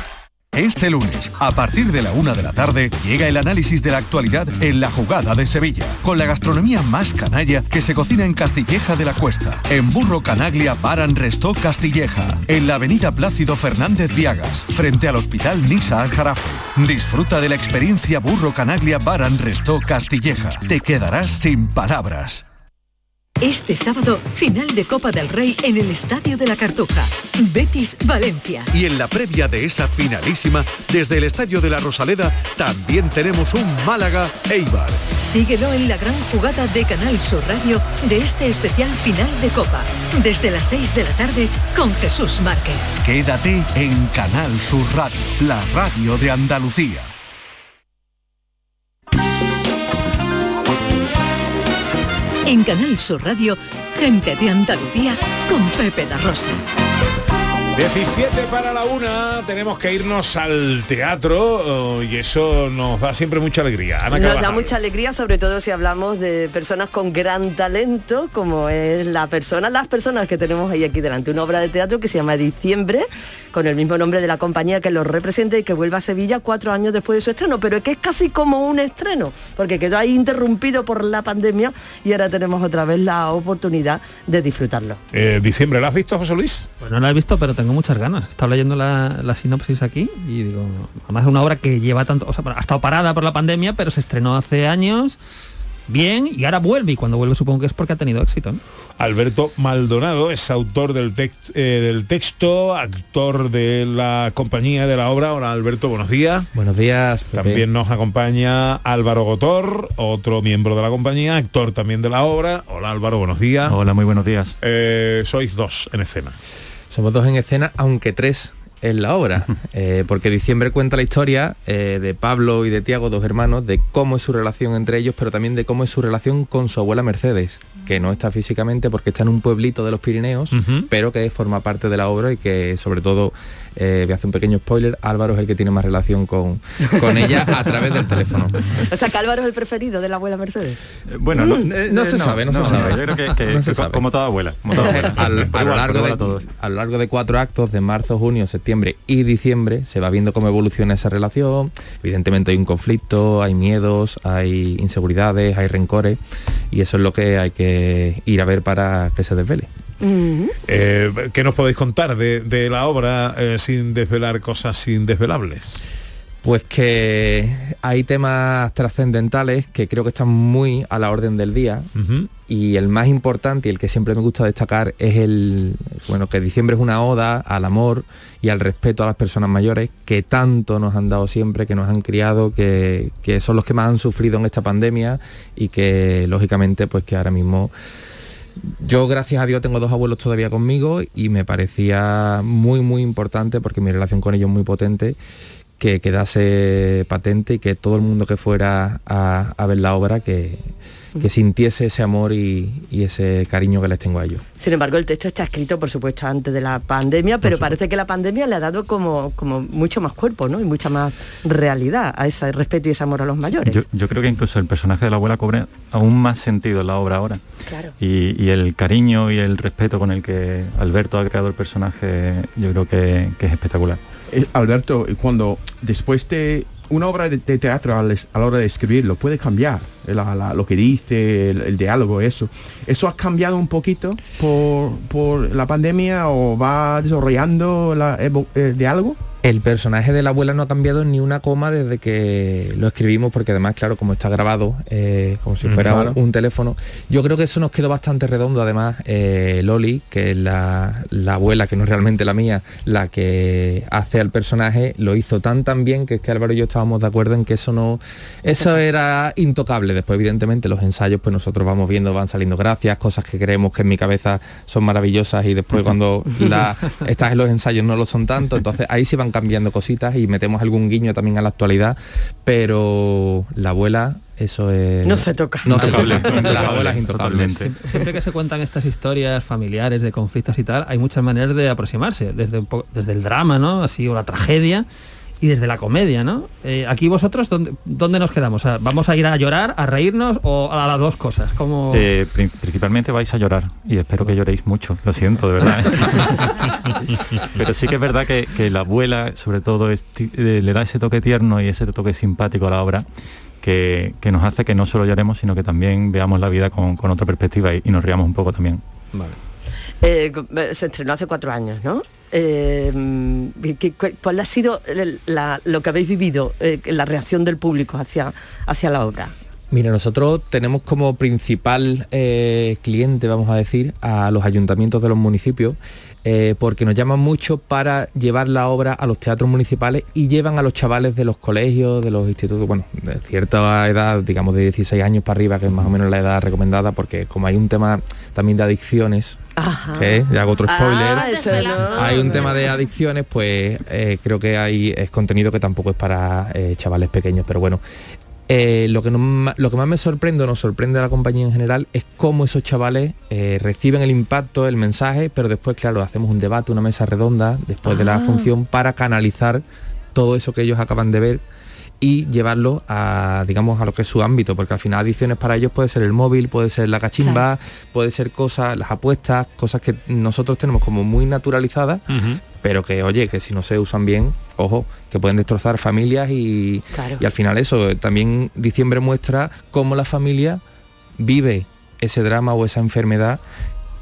Este lunes, a partir de la una de la tarde, llega el análisis de la actualidad en la jugada de Sevilla, con la gastronomía más canalla que se cocina en Castilleja de la Cuesta, en Burro Canaglia Baran Restó Castilleja, en la avenida Plácido Fernández Viagas, frente al Hospital Nisa Al Jarafe. Disfruta de la experiencia Burro Canaglia Baran Restó Castilleja. Te quedarás sin palabras. Este sábado, final de Copa del Rey en el Estadio de la Cartuja. Betis Valencia. Y en la previa de esa finalísima, desde el Estadio de la Rosaleda, también tenemos un Málaga Eibar. Síguelo en la gran jugada de Canal Sur Radio de este especial final de Copa. Desde las 6 de la tarde con Jesús Márquez. Quédate en Canal Sur Radio, la radio de Andalucía. En Canal Sur Radio, gente de Andalucía con Pepe da Rosa. 17 para la una, tenemos que irnos al teatro oh, y eso nos da siempre mucha alegría. Ana Nos da mucha alegría, sobre todo si hablamos de personas con gran talento, como es la persona, las personas que tenemos ahí aquí delante. Una obra de teatro que se llama Diciembre, con el mismo nombre de la compañía que lo representa y que vuelva a Sevilla cuatro años después de su estreno, pero es que es casi como un estreno, porque quedó ahí interrumpido por la pandemia y ahora tenemos otra vez la oportunidad de disfrutarlo. Eh, diciembre, ¿lo has visto, José Luis? Pues no la he visto, pero tengo muchas ganas. Estaba leyendo la, la sinopsis aquí y digo, además es una obra que lleva tanto, o sea, ha estado parada por la pandemia, pero se estrenó hace años bien y ahora vuelve y cuando vuelve supongo que es porque ha tenido éxito. ¿no? Alberto Maldonado es autor del, tex- eh, del texto, actor de la compañía de la obra. Hola Alberto, buenos días. Buenos días. Pepe. También nos acompaña Álvaro Gotor, otro miembro de la compañía, actor también de la obra. Hola Álvaro, buenos días. Hola, muy buenos días. Eh, sois dos en escena. Somos dos en escena, aunque tres en la obra, eh, porque diciembre cuenta la historia eh, de Pablo y de Tiago, dos hermanos, de cómo es su relación entre ellos, pero también de cómo es su relación con su abuela Mercedes, que no está físicamente porque está en un pueblito de los Pirineos, pero que forma parte de la obra y que sobre todo, eh, voy a hacer un pequeño spoiler, Álvaro es el que tiene más relación con, con ella a través del teléfono. O sea, que Álvaro es el preferido de la abuela Mercedes. Bueno, no, eh, no eh, se sabe, no se sabe. Yo creo que, que- No se que co- sabe. como toda abuela. Como toda abuela. (laughs) Al- Por a, lo largo de, todos. a lo largo de cuatro actos, de marzo, junio, septiembre y diciembre, se va viendo cómo evoluciona esa relación. Evidentemente hay un conflicto, hay miedos, hay inseguridades, hay rencores y eso es lo que hay que ir a ver para que se desvele. Eh, ¿Qué nos podéis contar de, de la obra eh, sin desvelar cosas indesvelables? Pues que hay temas trascendentales que creo que están muy a la orden del día y el más importante y el que siempre me gusta destacar es el bueno que diciembre es una oda al amor y al respeto a las personas mayores que tanto nos han dado siempre, que nos han criado, que, que son los que más han sufrido en esta pandemia y que lógicamente pues que ahora mismo yo gracias a Dios tengo dos abuelos todavía conmigo y me parecía muy muy importante porque mi relación con ellos es muy potente que quedase patente y que todo el mundo que fuera a, a ver la obra que, que sintiese ese amor y, y ese cariño que les tengo a ellos. Sin embargo, el texto está escrito, por supuesto, antes de la pandemia, pero parece que la pandemia le ha dado como, como mucho más cuerpo, ¿no? Y mucha más realidad a ese respeto y ese amor a los mayores. Yo, yo creo que incluso el personaje de la abuela cobra aún más sentido en la obra ahora. Claro. Y, y el cariño y el respeto con el que Alberto ha creado el personaje, yo creo que, que es espectacular. Eh, Alberto, cuando después de una obra de, teatro a la hora de escribirlo puede cambiar la- lo que dice, el, diálogo, eso. ¿Eso ha cambiado un poquito por, por la pandemia o va desarrollando el diálogo? El personaje de la abuela no ha cambiado ni una coma desde que lo escribimos, porque además, claro, como está grabado, eh, como si fuera claro. un, un teléfono, yo creo que eso nos quedó bastante redondo. Además, eh, Loli, que es la, la abuela, que no es realmente la mía, la que hace al personaje, lo hizo tan tan bien que es que Álvaro y yo estábamos de acuerdo en que eso no, eso era intocable. Después, evidentemente, los ensayos, pues nosotros vamos viendo, van saliendo gracias, cosas que creemos que en mi cabeza son maravillosas y después cuando (laughs) la, estás en los ensayos no lo son tanto. Entonces ahí sí van cambiando cositas y metemos algún guiño también a la actualidad, pero la abuela, eso es... No se toca. No se toca. Las abuelas intocables. Siempre que se cuentan estas historias familiares de conflictos y tal, hay muchas maneras de aproximarse, desde, un po- desde el drama, ¿no? Así, o la tragedia, y desde la comedia, ¿no? Eh, aquí vosotros, ¿dónde, dónde nos quedamos? O sea, ¿Vamos a ir a llorar, a reírnos o a las dos cosas? Como... Eh, pri- principalmente vais a llorar y espero que lloréis mucho, lo siento de verdad. ¿eh? (laughs) Pero sí que es verdad que, que la abuela sobre todo es le da ese toque tierno y ese toque simpático a la obra que, que nos hace que no solo lloremos sino que también veamos la vida con, con otra perspectiva y, y nos riamos un poco también. Eh, se estrenó hace cuatro años, ¿no? Eh, ¿qué- cu- ¿Cuál ha sido lo que habéis vivido, eh, la reacción del público hacia, hacia la obra? Mira, nosotros tenemos como principal eh, cliente, vamos a decir, a los ayuntamientos de los municipios, eh, porque nos llaman mucho para llevar la obra a los teatros municipales y llevan a los chavales de los colegios, de los institutos, bueno, de cierta edad, digamos de 16 años para arriba, que es más o menos la edad recomendada, porque como hay un tema también de adicciones, Ajá. que ya hago otro spoiler, Ah, no. hay un tema de adicciones, pues eh, creo que hay es contenido que tampoco es para eh, chavales pequeños, pero bueno. eh, lo, que lo que más me sorprende, o nos sorprende a la compañía en general, es cómo esos chavales eh, reciben el impacto, el mensaje, pero después, claro, hacemos un debate, una mesa redonda después de la Ah. función para canalizar todo eso que ellos acaban de ver y llevarlo a digamos a lo que es su ámbito porque al final adicciones para ellos puede ser el móvil puede ser la cachimba puede ser cosas las apuestas cosas que nosotros tenemos como muy naturalizadas pero que oye, que si no se usan bien, ojo, que pueden destrozar familias y, Claro. y al final eso, también diciembre muestra cómo la familia vive ese drama o esa enfermedad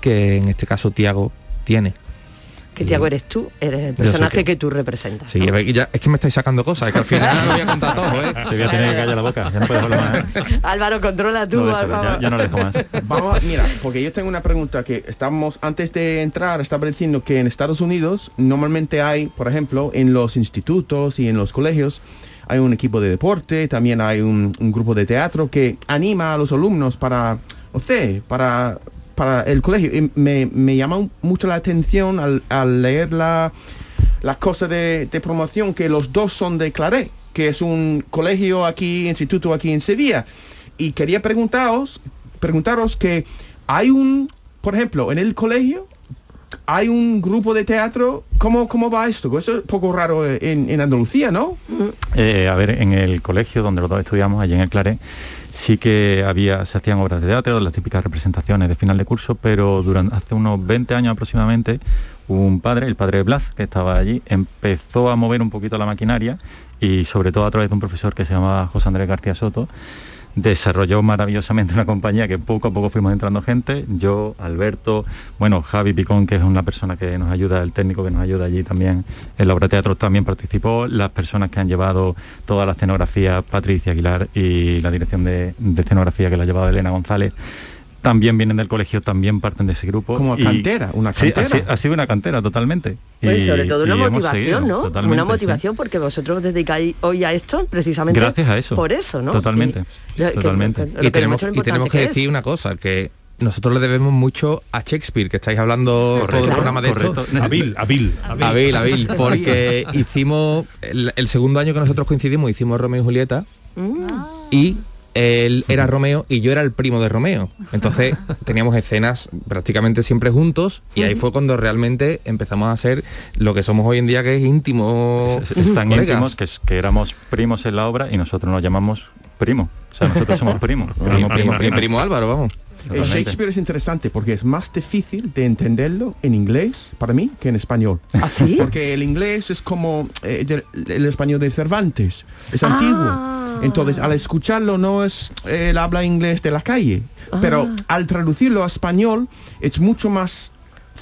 que en este caso Tiago tiene. Que Tiago eres tú, eres el personaje que- que tú representas. Sí, ya- es que me estáis sacando cosas, es que al final (laughs) no lo voy a contar todo, ¿eh? Te voy a tener que callar la boca, ya no puedes hablar más. ¿eh? (laughs) Álvaro, controla tú. No Álvaro. ya, ya no le dejo más. (laughs) Vamos, a- mira, porque yo tengo una pregunta que estamos, antes de entrar, estaba diciendo que en Estados Unidos normalmente hay, por ejemplo, en los institutos y en los colegios, hay un equipo de deporte, también hay un, un grupo de teatro que anima a los alumnos para, no sé, para, para el colegio. Y me, me llama mucho la atención al, al leer la, las cosas de, de promoción que los dos son de Claret, que es un colegio aquí, instituto aquí en Sevilla. Y quería preguntaros, preguntaros que hay un, por ejemplo, en el colegio hay un grupo de teatro. ¿Cómo, cómo va esto? Eso es poco raro en, en Andalucía, ¿no? Eh, a ver, en el colegio donde los dos estudiamos, allí en el Claret, sí que había, se hacían obras de teatro, las típicas representaciones de final de curso, pero durante hace unos 20 años aproximadamente, un padre, el padre Blas, que estaba allí, empezó a mover un poquito la maquinaria y sobre todo a través de un profesor que se llamaba José Andrés García Soto, desarrolló maravillosamente una compañía que poco a poco fuimos entrando gente, yo, Alberto, bueno, Javi Picón, que es una persona que nos ayuda, el técnico que nos ayuda allí también, en la obra de teatro también participó, las personas que han llevado toda la escenografía, Patricia Aguilar y la dirección de, de escenografía que la ha llevado Elena González, también vienen del colegio, también parten de ese grupo. Como y- cantera, una Sí, cantera. ha si- ha sido una cantera totalmente. Pues Y- sobre todo una motivación, seguido, ¿no? Una sí. motivación porque vosotros os dedicáis hoy a esto precisamente Gracias a eso. por eso, ¿no? Totalmente, Y- lo- que- totalmente. lo y tenemos, y que que decir una cosa, que nosotros le debemos mucho a Shakespeare, que estáis hablando todo el programa de correcto. (laughs) esto. A Bill, (laughs) a Bill. A Bill, a Bill, porque (laughs) hicimos, el, el segundo año que nosotros coincidimos, hicimos Romeo y Julieta, Mm. y él era Romeo y yo era el primo de Romeo. Entonces (laughs) teníamos escenas prácticamente siempre juntos y ahí fue cuando realmente empezamos a ser lo que somos hoy en día, que es íntimo. Es- es tan colegas. íntimos que, éramos primos en la obra y nosotros nos llamamos primo. O sea, nosotros somos (laughs) primos. Mi Primo, primo- mi primo. primo Álvaro, vamos. El. Shakespeare es interesante porque es más difícil de entenderlo en inglés para mí que en español. ¿Ah, sí? (laughs) Porque el inglés es como eh, del- el español de Cervantes, es Ah. antiguo. Entonces, al escucharlo no es eh, el habla inglés de la calle, pero Ah. al traducirlo a español es mucho más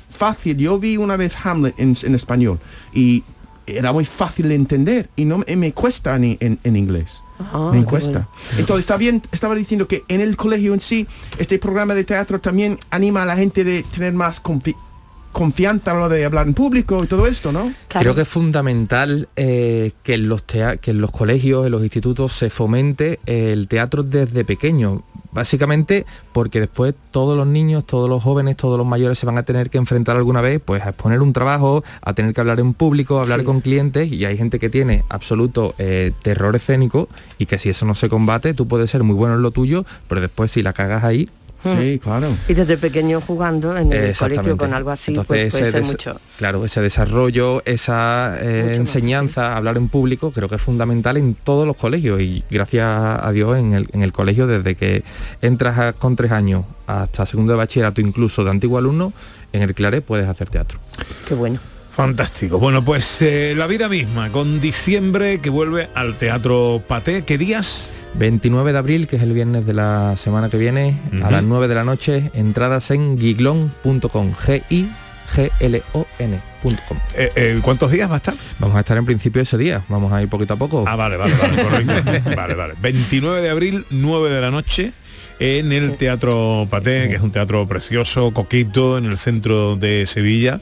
fácil. Yo vi una vez Hamlet en, en español y era muy fácil de entender y no me- me cuesta ni en, en inglés. Ah, me qué cuesta. bueno. Entonces está bien, estaba diciendo que en el colegio en sí, este programa de teatro también anima a la gente de tener más confianza a la hora de hablar en público y todo esto, ¿no? Creo que es fundamental eh, que, en los que en los colegios, en los institutos, se fomente el teatro desde pequeño. Básicamente porque después todos los niños, todos los jóvenes, todos los mayores se van a tener que enfrentar alguna vez pues a exponer un trabajo, a tener que hablar en público, a hablar Sí. con clientes y hay gente que tiene absoluto eh, terror escénico y que si eso no se combate, tú puedes ser muy bueno en lo tuyo, pero después si la cagas ahí, Sí, claro. Y desde pequeño jugando en el colegio con algo así, pues puede ese ser mucho. Claro, ese desarrollo, esa eh, enseñanza, hablar en público, creo que es fundamental en todos los colegios y gracias a Dios en el, en el colegio, desde que entras a- con tres años hasta segundo de bachillerato, incluso de antiguo alumno, en el Claret puedes hacer teatro. Qué bueno. Fantástico. Bueno, pues eh, la vida misma, con diciembre que vuelve al Teatro Paté. ¿Qué días? 29 de abril, que es el viernes de la semana que viene, a las 9 de la noche, entradas en giglon.com, g i g l o n.com. Eh, eh, ¿Cuántos días va a estar? Vamos a estar en principio ese día, vamos a ir poquito a poco. Ah, vale, vale, vale, correcto. vale, vale. 29 de abril, 9 de la noche, en el Teatro Paté, que es un teatro precioso, coquito, en el centro de Sevilla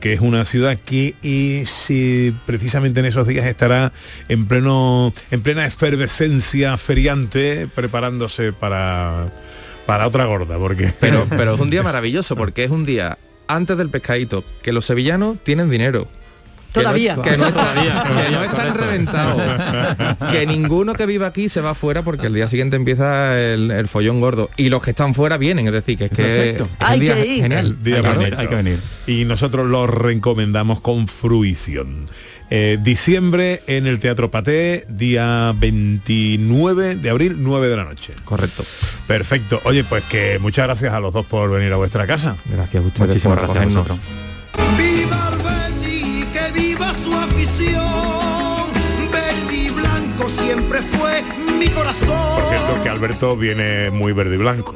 que es una ciudad que y si precisamente en esos días estará en pleno en plena efervescencia feriante preparándose para para otra gorda porque (laughs) Pero, pero es un día maravilloso porque es un día antes del pescadito, que los sevillanos tienen dinero. Todavía. Que no, están, Todavía, que todavía, no están correcto. reventados. Que ninguno que viva aquí se va fuera porque el día siguiente empieza el, el follón gordo. Y los que están fuera vienen, es decir, que es que es Hay día que ir. genial. El día Hay que venir, hay que venir. Y nosotros lo recomendamos con fruición. Eh, diciembre en el Teatro Paté, día 29 de abril, 9 de la noche. Correcto. Perfecto. Oye, pues que muchas gracias a los dos por venir a vuestra casa. Gracias a ustedes Muchísimas por gracias a acogernos. Por cierto, que Alberto viene muy verde y blanco.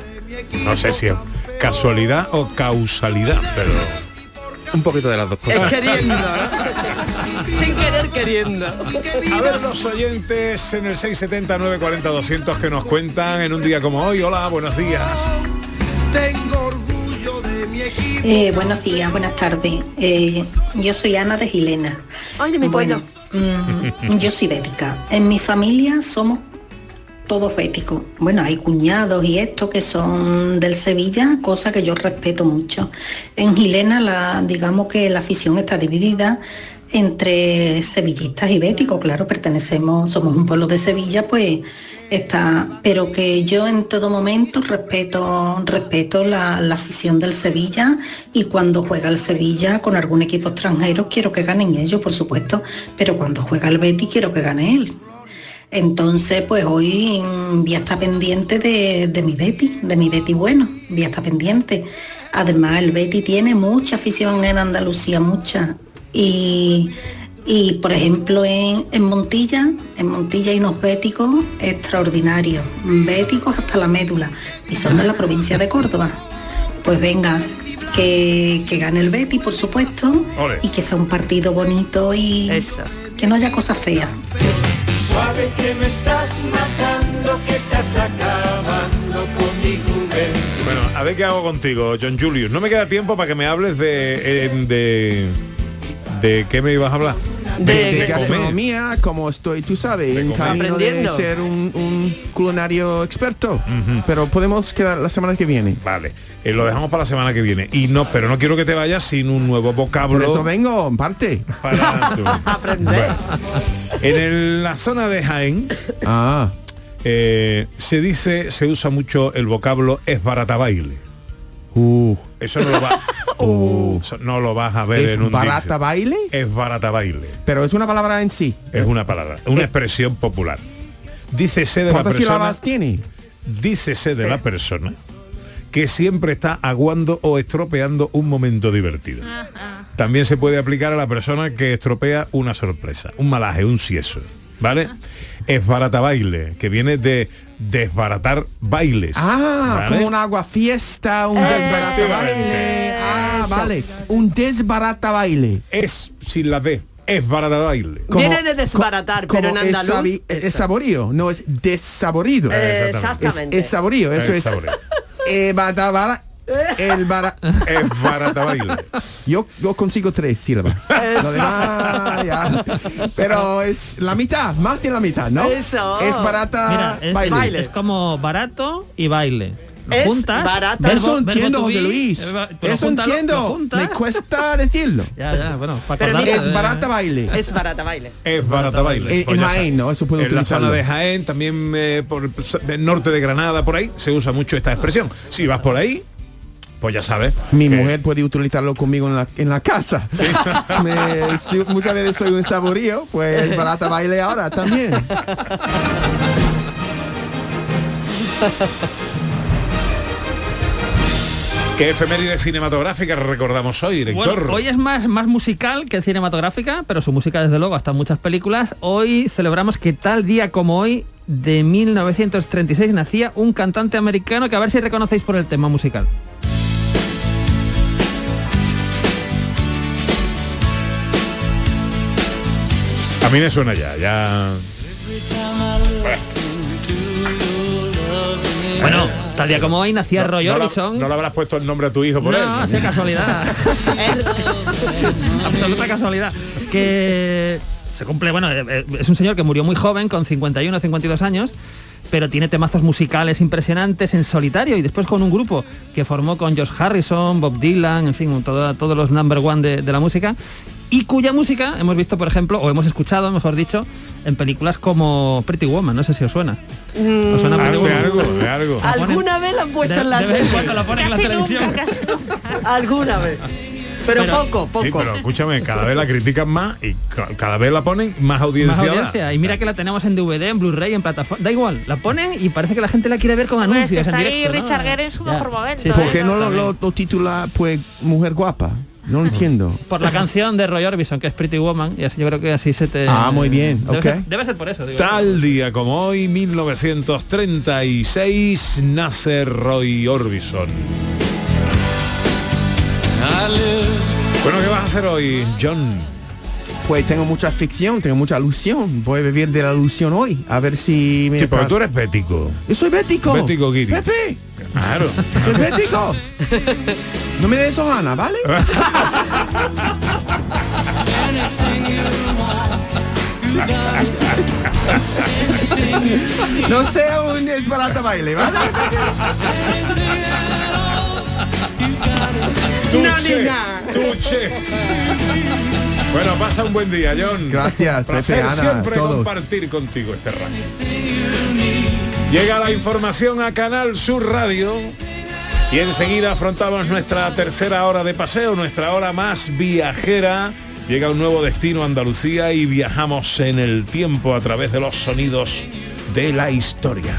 No sé si es casualidad o causalidad, pero... Un poquito de las dos Es cosas. queriendo, ¿no? Sin querer queriendo. A ver los oyentes en el 670 940 200 que nos cuentan en un día como hoy. Hola, buenos días. Tengo orgullo. Eh, buenos días, buenas tardes. Eh, yo soy Ana de Gilena. Ay, de mi bueno, mm, yo soy bética. En mi familia somos todos béticos. Bueno, hay cuñados y esto que son del Sevilla, cosa que yo respeto mucho. En Gilena, la, digamos que la afición está dividida entre sevillistas y béticos. Claro, pertenecemos, somos un pueblo de Sevilla, pues está, pero que yo en todo momento respeto, respeto la, la afición del Sevilla y cuando juega el Sevilla con algún equipo extranjero quiero que ganen ellos, por supuesto, pero cuando juega el Betis quiero que gane él. Entonces, pues hoy voy a estar pendiente de, de mi Betty, de mi Betty bueno, voy a estar pendiente. Además, el Betty tiene mucha afición en Andalucía, mucha. Y, y, por ejemplo, en, en Montilla, en Montilla hay unos béticos extraordinarios, béticos hasta la médula, y son de la provincia de Córdoba. Pues venga, que, que gane el Betty, por supuesto, Ole. y que sea un partido bonito y que no haya cosas feas. Suave que me estás matando, que estás acabando con mi juventud. Bueno, a ver qué hago contigo, John Julius. No me queda tiempo para que me hables de... eh, de, de qué me ibas a hablar. De, de gastronomía, como estoy, tú sabes, en camino de Aprendiendo. ser un, un culinario experto. Pero podemos quedar la semana que viene. Vale, eh, lo dejamos para la semana que viene. Y no, pero no quiero que te vayas sin un nuevo vocablo. Por eso vengo, en parte. Para (laughs) tu- (laughs) Aprender. En el- la zona de Jaén Ah, eh, se dice, se usa mucho el vocablo es barata baile. Uh, Eso no lo, va- (laughs) Eso no lo vas a ver ¿Es en un barata baile? Es barata baile. pero es una palabra en sí. Es una palabra, una expresión popular. Dícese de la ¿Cuántas persona. sílabas tiene? Dícese de la persona que siempre está aguando o estropeando un momento divertido. También se puede aplicar a la persona que estropea una sorpresa, un malaje, un sieso. ¿Vale? Es barata baile, que viene de desbaratar bailes. Ah, ¿vale? como un agua fiesta, un desbarata baile. Ah, Eso. vale. Un desbarata baile. Es sin la D, es barata baile. Como- Viene de desbaratar, pero en es andaluz. Es, saborío, no es desaborido. Eh, Es, Exactamente. es saborío, eso Es es. saborío. (laughs) Eh, el bara- Es barata baile. Yo, yo consigo tres sílabas. Lo demás, ya. Pero es la mitad, más de la mitad, ¿no? Eso. Es barata Mira, es, baile. es como barato y baile. Es juntas, barata. verbo- Eso entiendo, José Luis. eh, pero Eso entiendo. Me cuesta decirlo. Ya, ya, bueno, para Pero acordarte Es barata baile. Es barata baile. Es barata baile. En- Pues en ya Jaén. ¿no? Eso puedo En la utilizarlo. zona de Jaén, también eh, por el norte de Granada, por ahí, se usa mucho esta expresión. Si vas por ahí, pues ya sabes. Mi que- mujer puede utilizarlo conmigo en la, en la casa. (laughs) Me- si- muchas veces soy un saborío, pues barata baile ahora también. (laughs) ¿Qué efeméride cinematográfica recordamos hoy, director? Bueno, hoy es más, más musical que cinematográfica, pero su música desde luego hasta muchas películas. Hoy celebramos que tal día como hoy, de 1936, nacía un cantante americano que a ver si reconocéis por el tema musical. A mí me suena ya, ya. Bueno, tal día como hoy nacía Roy no, Orbison. no le habrás puesto el nombre a tu hijo por él. No, sea casualidad. (laughs) Absoluta casualidad. Que se cumple, bueno, eh, eh, es un señor que murió muy joven, con 51 o 52 años, pero tiene temazos musicales impresionantes en solitario y después con un grupo que formó con George Harrison, Bob Dylan, en fin, todo- todos los number one de, de la música y cuya música hemos visto, por ejemplo, o hemos escuchado, mejor dicho, en películas como Pretty Woman, no sé si os suena. Mm, ¿Os suena Pretty Algo, algo, ¿Alguna vez la han puesto de- en la de vez en tele? cuando la ponen en la televisión. Alguna vez. Pero, Pero- poco, poco. Sí, pero escúchame, cada vez la critican más y ca- cada vez la ponen más audiencia. Más audiencia. Y mira que la tenemos en DVD, en Blu-ray, en plataforma. Da igual, la ponen y parece que la gente la quiere ver con Hombre, es que anuncios. en está ahí. Richard Gere en su Ya. mejor momento. Sí, ¿eh? sí. ¿Por qué no lo, lo- lo titula pues mujer guapa? No entiendo. (laughs) Por la canción de Roy Orbison, que es Pretty Woman, y así yo creo que así se te... Ah, muy bien, Debe, ok. ser, debe ser por eso, digo. Tal día como hoy, 1936, nace Roy Orbison. Bueno, ¿qué vas a hacer hoy, John? Pues tengo mucha ficción, tengo mucha alusión. Voy a vivir de la alusión hoy. A ver si me... Sí, porque tú eres bético. Yo soy bético. Bético, Guiri. Pepe. Claro. Bético. No me des Ana, ¿vale? (laughs) no sea un disparate baile, ¿vale? Tuche, tuche. Bueno, pasa un buen día, John. Gracias, Placer Ana, siempre todos. compartir contigo este rato. Llega la información a Canal Sur Radio y enseguida afrontamos nuestra tercera hora de paseo, nuestra hora más viajera. Llega un nuevo destino a Andalucía y viajamos en el tiempo a través de los sonidos de la historia.